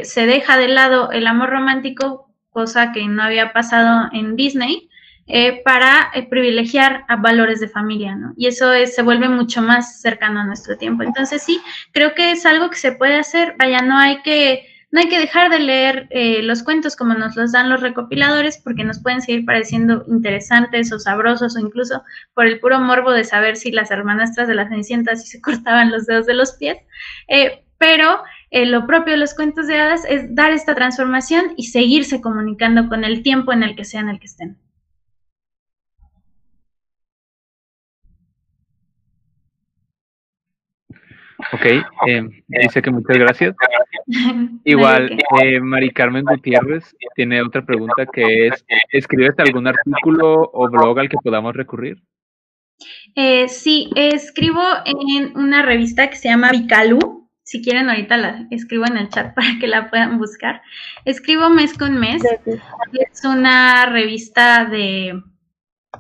se deja de lado el amor romántico, cosa que no había pasado en Disney, eh, para eh, privilegiar a valores de familia, ¿no? Y eso se vuelve mucho más cercano a nuestro tiempo. Entonces sí, creo que es algo que se puede hacer. Vaya, no hay que, no hay que dejar de leer eh, los cuentos como nos los dan los recopiladores, porque nos pueden seguir pareciendo interesantes o sabrosos o incluso por el puro morbo de saber si las hermanastras de la Cenicienta si se cortaban los dedos de los pies. pero lo propio de los cuentos de hadas es dar esta transformación y seguirse comunicando con el tiempo en el que sea en el que estén. Ok, eh, dice que muchas gracias. Igual, eh, Mari Carmen Gutiérrez tiene otra pregunta que es, ¿escribes algún artículo o blog al que podamos recurrir? Eh, sí, escribo en una revista que se llama Vicalú. Si quieren, ahorita la escribo en el chat para que la puedan buscar. Escribo mes con mes. Es una revista de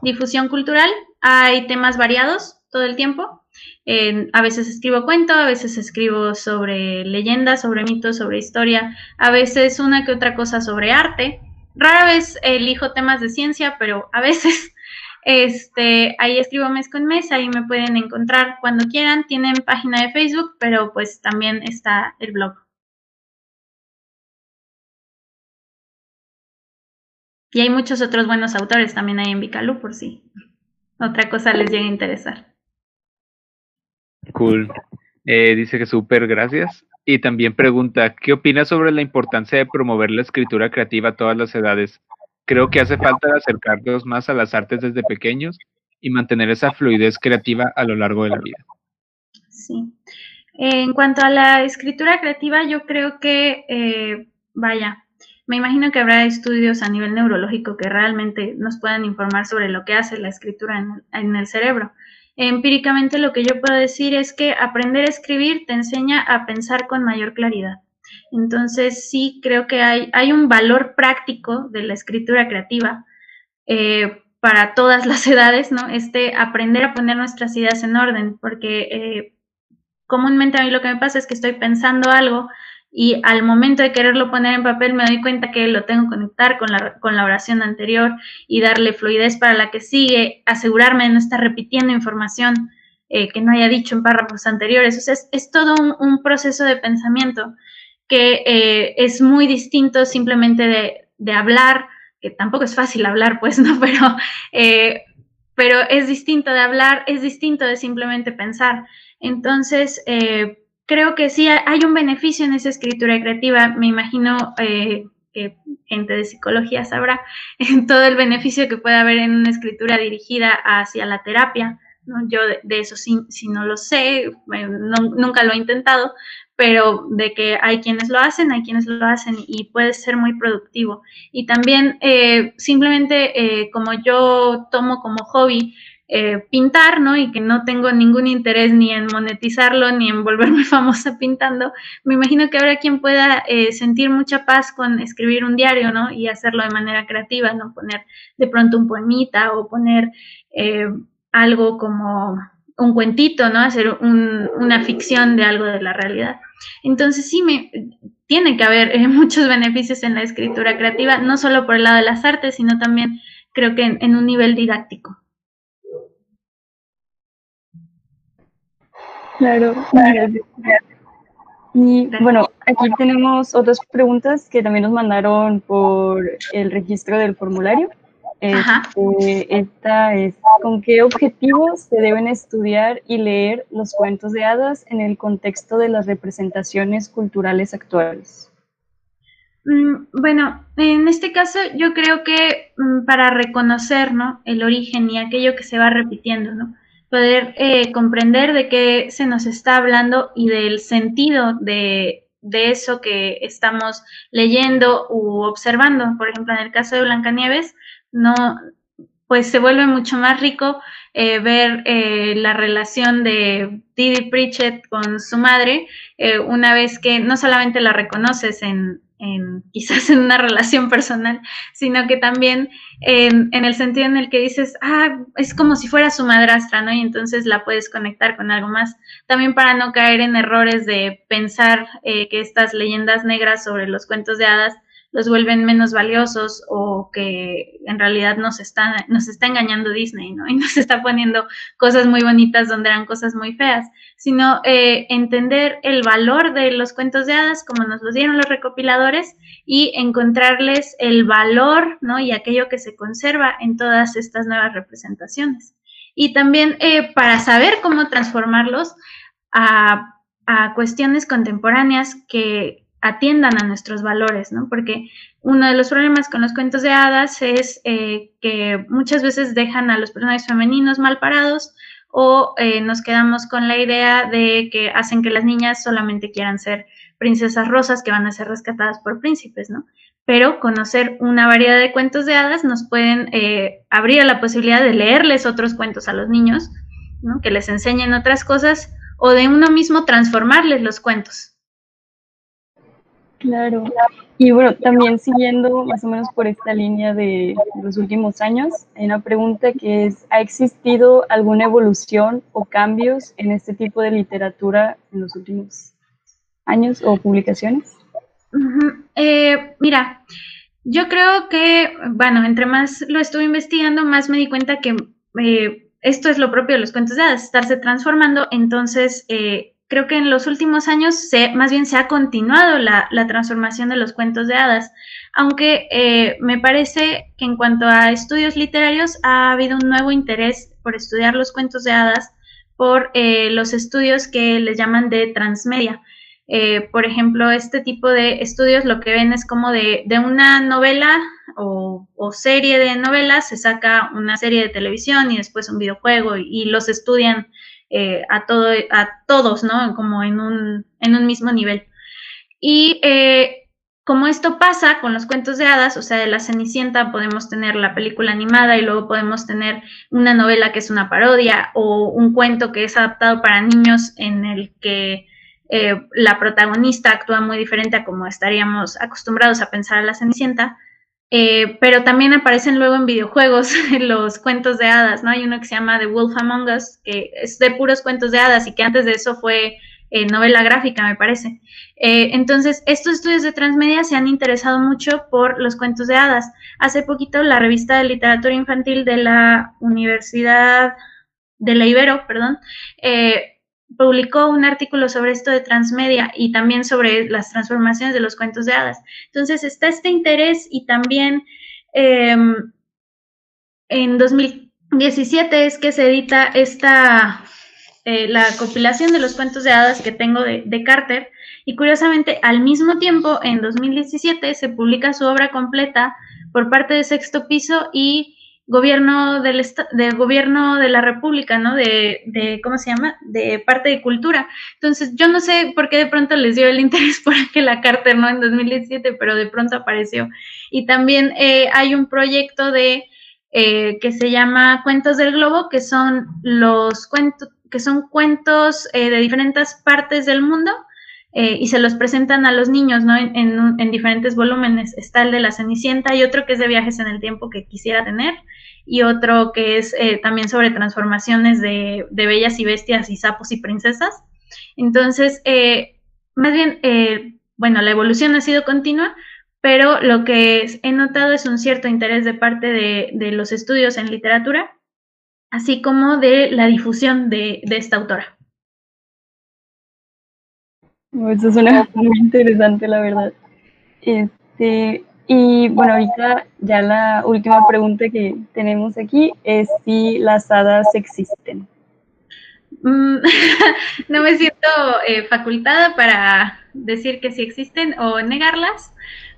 difusión cultural. Hay temas variados todo el tiempo a veces escribo cuento, a veces escribo sobre leyendas, sobre mitos, sobre historia, a veces una que otra cosa sobre arte. Rara vez elijo temas de ciencia, pero a veces este, ahí escribo mes con mes, ahí me pueden encontrar cuando quieran. Tienen página de Facebook, pero pues también está el blog. Y hay muchos otros buenos autores también ahí en Vicalú, por si otra cosa les llega a interesar. Cool. Eh, dice que súper, gracias. Y también pregunta, ¿qué opinas sobre la importancia de promover la escritura creativa a todas las edades? Creo que hace falta acercarnos más a las artes desde pequeños y mantener esa fluidez creativa a lo largo de la vida. Sí. En cuanto a la escritura creativa, yo creo que, eh, vaya, me imagino que habrá estudios a nivel neurológico que realmente nos puedan informar sobre lo que hace la escritura en el cerebro. Empíricamente lo que yo puedo decir es que aprender a escribir te enseña a pensar con mayor claridad. Entonces sí creo que hay, hay un valor práctico de la escritura creativa eh, para todas las edades, ¿no? Este aprender a poner nuestras ideas en orden, porque eh, comúnmente a mí lo que me pasa es que estoy pensando algo y al momento de quererlo poner en papel me doy cuenta que lo tengo que conectar con la, con la oración anterior y darle fluidez para la que sigue, asegurarme de no estar repitiendo información eh, que no haya dicho en párrafos anteriores. O sea, es, todo un, proceso de pensamiento que es muy distinto simplemente de, de, hablar, que tampoco es fácil hablar, pues, ¿no? Pero, pero es distinto de hablar, es distinto de simplemente pensar. Entonces, creo que sí hay un beneficio en esa escritura creativa. Me imagino eh, que gente de psicología sabrá en todo el beneficio que puede haber en una escritura dirigida hacia la terapia. Yo de, eso sí, no lo sé, nunca lo he intentado, pero de que hay quienes lo hacen, hay quienes lo hacen y puede ser muy productivo. Y también eh, simplemente eh, como yo tomo como hobby eh, pintar, ¿no? Y que no tengo ningún interés ni en monetizarlo ni en volverme famosa pintando, me imagino que habrá quien pueda eh, sentir mucha paz con escribir un diario, ¿no? Y hacerlo de manera creativa, ¿no? Poner de pronto un poemita o poner eh, algo como un cuentito, ¿no? Hacer una ficción de algo de la realidad. Entonces sí, me, tiene que haber muchos beneficios en la escritura creativa, no solo por el lado de las artes, sino también creo que en un nivel didáctico. Claro, gracias. Y bueno, aquí tenemos otras preguntas que también nos mandaron por el registro del formulario. Este, esta es, ¿con qué objetivos se deben estudiar y leer los cuentos de hadas en el contexto de las representaciones culturales actuales? Mm, bueno, en este caso yo creo que mm, para reconocer ¿no? el origen y aquello que se va repitiendo, ¿no? Poder eh, comprender de qué se nos está hablando y del sentido de, de, eso que estamos leyendo u observando. Por ejemplo, en el caso de Blancanieves, no, pues se vuelve mucho más rico eh, ver eh, la relación de Didi Pritchett con su madre, una vez que no solamente la reconoces en, quizás en una relación personal, sino que también en, el sentido en el que dices, ah, es como si fuera su madrastra, ¿no? Y entonces la puedes conectar con algo más. También para no caer en errores de pensar eh, que estas leyendas negras sobre los cuentos de hadas los vuelven menos valiosos o que en realidad nos está, nos está engañando Disney, ¿no? Y nos está poniendo cosas muy bonitas donde eran cosas muy feas, sino eh, entender el valor de los cuentos de hadas como nos los dieron los recopiladores y encontrarles el valor, ¿no? Y aquello que se conserva en todas estas nuevas representaciones. Y también eh, para saber cómo transformarlos a, a cuestiones contemporáneas que atiendan a nuestros valores, ¿no? Porque uno de los problemas con los cuentos de hadas es eh, que muchas veces dejan a los personajes femeninos mal parados o eh, nos quedamos con la idea de que hacen que las niñas solamente quieran ser princesas rosas que van a ser rescatadas por príncipes, ¿no? Pero conocer una variedad de cuentos de hadas nos pueden eh, abrir la posibilidad de leerles otros cuentos a los niños, ¿no? Que les enseñen otras cosas o de uno mismo transformarles los cuentos, Claro. Y bueno, también siguiendo más o menos por esta línea de los últimos años, hay una pregunta que es, ¿ha existido alguna evolución o cambios en este tipo de literatura en los últimos años o publicaciones? Eh, mira, yo creo que, bueno, entre más lo estuve investigando, más me di cuenta que eh, esto es lo propio de los cuentos de hadas, estarse transformando, entonces... Eh, creo que en los últimos años se, más bien se ha continuado la, transformación de los cuentos de hadas, aunque eh, me parece que en cuanto a estudios literarios ha habido un nuevo interés por estudiar los cuentos de hadas por eh, los estudios que les llaman de transmedia. Eh, por ejemplo, este tipo de estudios lo que ven es como de, de una novela o, serie de novelas se saca una serie de televisión y después un videojuego y los estudian eh, a, todo, a todos, ¿no? Como en un, en un mismo nivel. Y eh, como esto pasa con los cuentos de hadas, o sea, de la Cenicienta podemos tener la película animada y luego podemos tener una novela que es una parodia o un cuento que es adaptado para niños en el que eh, la protagonista actúa muy diferente a como estaríamos acostumbrados a pensar a la Cenicienta. Eh, pero también aparecen luego en videojuegos los cuentos de hadas, ¿no? Hay uno que se llama The Wolf Among Us, que es de puros cuentos de hadas y que antes de eso fue eh, novela gráfica, me parece. Eh, entonces, estos estudios de transmedia se han interesado mucho por los cuentos de hadas. Hace poquito la revista de literatura infantil de la Universidad de la Ibero, perdón, publicó un artículo sobre esto de transmedia y también sobre las transformaciones de los cuentos de hadas. Entonces está este interés y también em, en 2017 es que se edita esta, eh, la compilación de los cuentos de hadas que tengo de, de Carter y curiosamente al mismo tiempo en 2017 se publica su obra completa por parte de Sexto Piso y gobierno del, del gobierno de la República, ¿no? De, de, ¿cómo se llama? De parte de cultura. Entonces, yo no sé por qué de pronto les dio el interés por la Carter, ¿no? En 2017, pero de pronto apareció. Y también eh, hay un proyecto de, eh, que se llama Cuentos del Globo, que son los cuentos, que son cuentos eh, de diferentes partes del mundo, y se los presentan a los niños, ¿no? En, en, en, diferentes volúmenes. Está el de la Cenicienta y otro que es de viajes en el tiempo que quisiera tener y otro que es eh, también sobre transformaciones de, bellas y bestias y sapos y princesas. Entonces, eh, más bien, eh, bueno, la evolución ha sido continua, pero lo que he notado es un cierto interés de parte de, los estudios en literatura, así como de la difusión de, de esta autora. Eso suena muy interesante, la verdad. Este, y bueno, ahorita ya la última pregunta que tenemos aquí es si las hadas existen. Mm, no me siento eh, facultada para decir que sí existen o negarlas,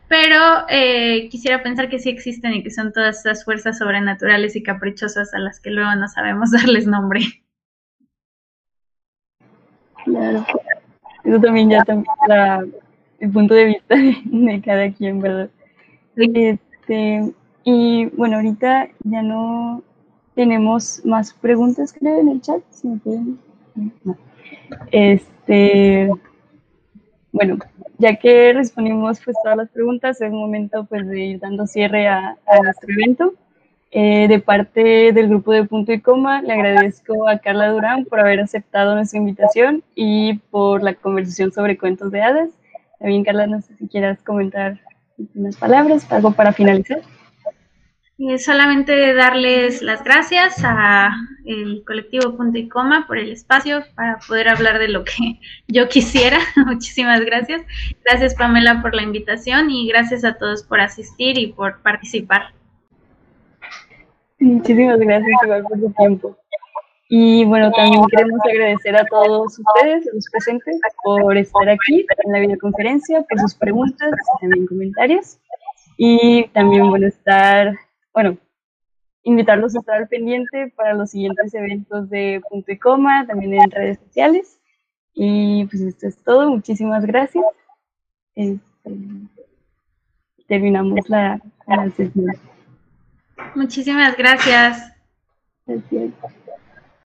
pero eh, quisiera pensar que sí existen y que son todas esas fuerzas sobrenaturales y caprichosas a las que luego no sabemos darles nombre. Claro, eso también ya también el punto de vista de cada quien, ¿verdad? Este, y bueno, ahorita ya no tenemos más preguntas, creo, en el chat. Este, bueno, ya que respondimos pues todas las preguntas, es momento pues de ir dando cierre a, nuestro evento. Eh, de parte del grupo de Punto y Coma, le agradezco a Carla Durán por haber aceptado nuestra invitación y por la conversación sobre cuentos de hadas. También, Carla, no sé si quieras comentar unas palabras, algo para finalizar. Eh, solamente darles las gracias a el colectivo Punto y Coma por el espacio para poder hablar de lo que yo quisiera. Muchísimas gracias. Gracias Pamela por la invitación y gracias a todos por asistir y por participar. Muchísimas gracias igual por su tiempo. Y bueno, también queremos agradecer a todos ustedes, a los presentes, por estar aquí en la videoconferencia, por sus preguntas, también comentarios. Y también, bueno, estar, bueno, invitarlos a estar al pendiente para los siguientes eventos de Punto y Coma, también en redes sociales. Y pues esto es todo, muchísimas gracias. Este, terminamos la, la sesión. Muchísimas gracias. Gracias.